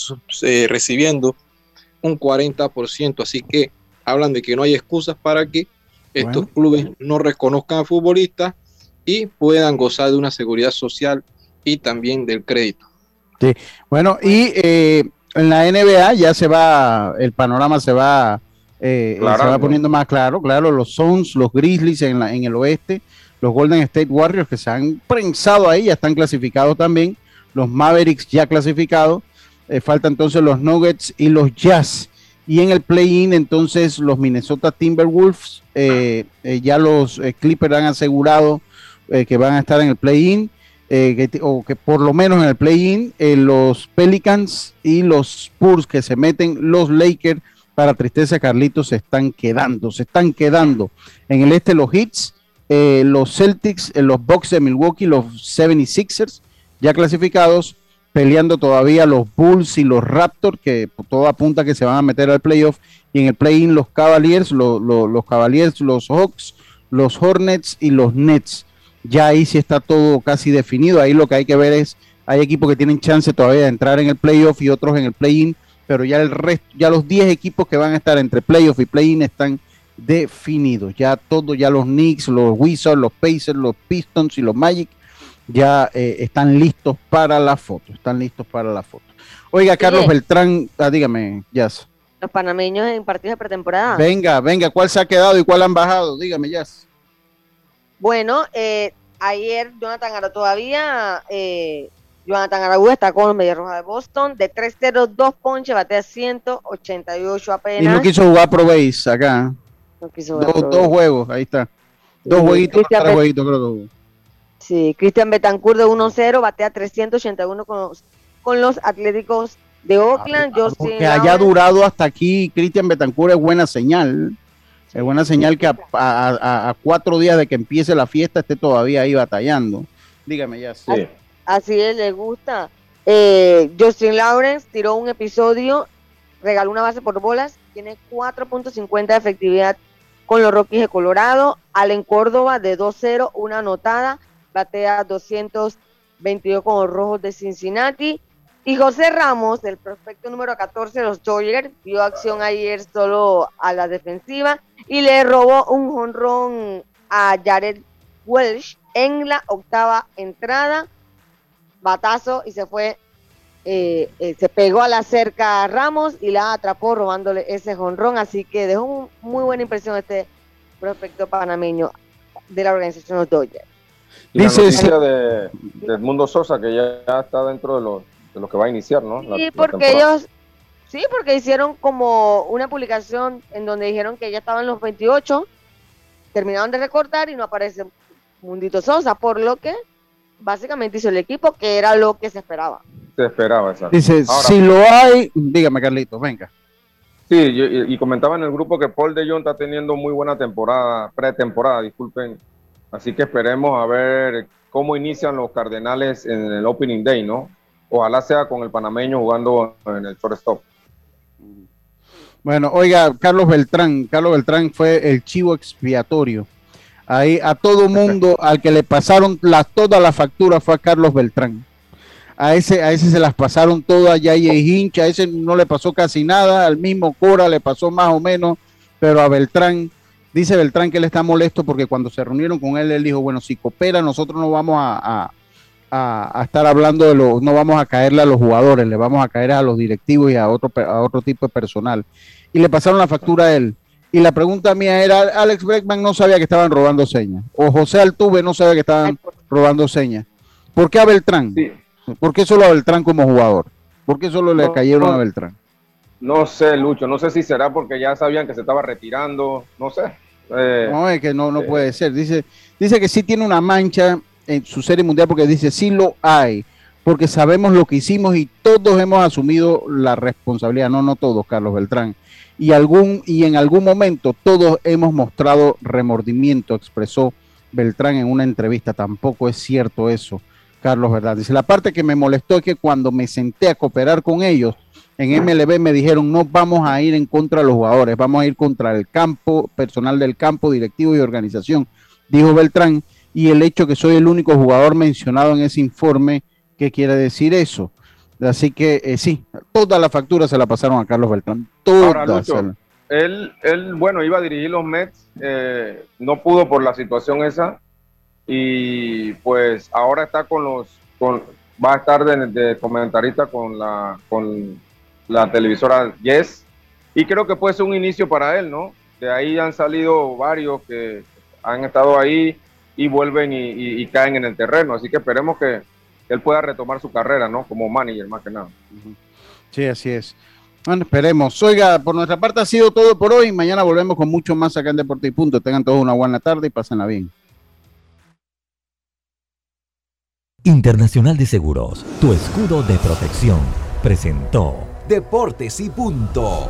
eh, recibiendo un 40%, así que hablan de que no hay excusas para que estos clubes no reconozcan a futbolistas y puedan gozar de una seguridad social y también del crédito.
Sí, bueno, y eh, en la NBA ya se va, el panorama se va, eh, se va poniendo más claro, claro, los Suns, los Grizzlies en, la, en el oeste, los Golden State Warriors que se han prensado ahí, ya están clasificados también, los Mavericks ya clasificados, eh, falta entonces los Nuggets y los Jazz. Y en el play-in, entonces los Minnesota Timberwolves, eh, eh, ya los Clippers han asegurado que van a estar en el play-in, o que por lo menos en el play-in, los Pelicans y los Spurs que se meten, los Lakers, para tristeza Carlitos, se están quedando, se están quedando. En el este los Hits, los Celtics, los Bucks de Milwaukee, los 76ers, ya clasificados, peleando todavía los Bulls y los Raptors, que todo apunta que se van a meter al playoff, y en el play-in los Cavaliers, los Cavaliers, los Hawks, los Hornets y los Nets. Ya ahí sí está todo casi definido, ahí lo que hay que ver es, hay equipos que tienen chance todavía de entrar en el playoff y otros en el play-in, pero ya el resto, ya los 10 equipos que van a estar entre playoff y play-in están definidos. Ya todo, ya los Knicks, los Wizards, los Pacers, los Pistons y los Magic ya eh, están listos para la foto, están listos para la foto. Oiga, Carlos Beltrán, ah, dígame, Jazz.
Los panameños en partidos de pretemporada.
Venga, venga, ¿cuál se ha quedado y cuál han bajado? Dígame, Jazz.
Bueno, eh, ayer Jonathan Ara todavía, eh, Jonathan Aragú está con los Medias Rojas de Boston, de 3-0, 2 ponches, batea 188 apenas.
Y no quiso jugar Pro Base acá. No quiso jugar dos, juegos, ahí está. Dos jueguitos, tres jueguitos creo que
Sí, Cristian Betancourt de 1-0, batea 381 con los, con los Atléticos de Oakland.
Ah, que haya durado hasta aquí, Cristian Betancourt es buena señal. Es buena señal que a, cuatro días de que empiece la fiesta esté todavía ahí batallando. Dígame ya.
Sí. Así, es, le gusta. Eh, Justin Lawrence tiró un episodio, regaló una base por bolas, tiene 4.50 de efectividad con los Rockies de Colorado. Allen Córdoba de 2-0, una anotada batea 222 con los Rojos de Cincinnati. Y José Ramos, del prospecto número 14 de los Dodgers, dio acción ayer solo a la defensiva y le robó un jonrón a Jared Welsh en la octava entrada. Batazo y se fue, eh, eh, se pegó a la cerca a Ramos y la atrapó robándole ese jonrón. Así que dejó un, muy buena impresión este prospecto panameño de la organización de los Dodgers.
Dice la de, Edmundo Sosa, que ya, está dentro de lo, de lo, que va a iniciar, ¿no?
sí, porque ellos, sí, porque hicieron como una publicación en donde dijeron que ya estaban los 28, terminaron de recortar y no aparece Mundito Sosa, por lo que básicamente hizo el equipo, que era lo que se esperaba.
Se esperaba, exacto.
Dice, si lo hay, dígame Carlitos, venga.
Sí, y, y, comentaba en el grupo que Paul de Jong está teniendo muy buena temporada, pretemporada, disculpen, Así que esperemos a ver cómo inician los Cardenales en el Opening Day, ¿no? Ojalá sea con el panameño jugando en el shortstop.
Bueno, oiga, Carlos Beltrán, Carlos Beltrán fue el chivo expiatorio. Ahí a todo mundo (laughs) al que le pasaron la, toda la factura fue a Carlos Beltrán. A ese, a ese se las pasaron todas, ya y hincha, a ese no le pasó casi nada, al mismo Cora le pasó más o menos, pero a Beltrán Dice Beltrán que él está molesto porque cuando se reunieron con él, él dijo, bueno, si coopera, nosotros no vamos a, estar hablando de los, no vamos a caerle a los jugadores, le vamos a caer a los directivos y a otro, a otro tipo de personal. Y le pasaron la factura a él. Y la pregunta mía era, Alex Breckman no sabía que estaban robando señas. O José Altuve no sabía que estaban robando señas. ¿Por qué a Beltrán? ¿Por qué solo a Beltrán como jugador? ¿Por qué solo le cayeron a Beltrán?
No sé, Lucho, no sé si será porque ya sabían que se estaba retirando, no sé.
Eh, no, es que no, no puede ser. Dice, dice que sí tiene una mancha en su serie mundial porque dice sí lo hay, porque sabemos lo que hicimos y todos hemos asumido la responsabilidad, no, no todos, Carlos Beltrán. Y, algún, y en algún momento todos hemos mostrado remordimiento, expresó Beltrán en una entrevista. Tampoco es cierto eso, Carlos, ¿verdad? Dice, la parte que me molestó es que cuando me senté a cooperar con ellos, en MLB me dijeron, no vamos a ir en contra de los jugadores, vamos a ir contra el campo, personal del campo, directivo y organización, dijo Beltrán, y el hecho que soy el único jugador mencionado en ese informe, ¿qué quiere decir eso? Así que eh, sí, toda la factura se la pasaron a Carlos Beltrán. Todas.
él, él, bueno, iba a dirigir los Mets, eh, no pudo por la situación esa, y pues ahora está con los, con, va a estar de, de comentarista con la, con la televisora Yes, y creo que puede ser un inicio para él, ¿no? De ahí han salido varios que han estado ahí y vuelven y, caen en el terreno, así que esperemos que él pueda retomar su carrera, ¿no? Como manager, más que nada.
Sí, así es. Bueno, esperemos. Oiga, por nuestra parte ha sido todo por hoy. Mañana volvemos con mucho más acá en Deporte y Punto. Tengan todos una buena tarde y pásenla bien.
Internacional de Seguros, tu escudo de protección, presentó
Deportes y punto.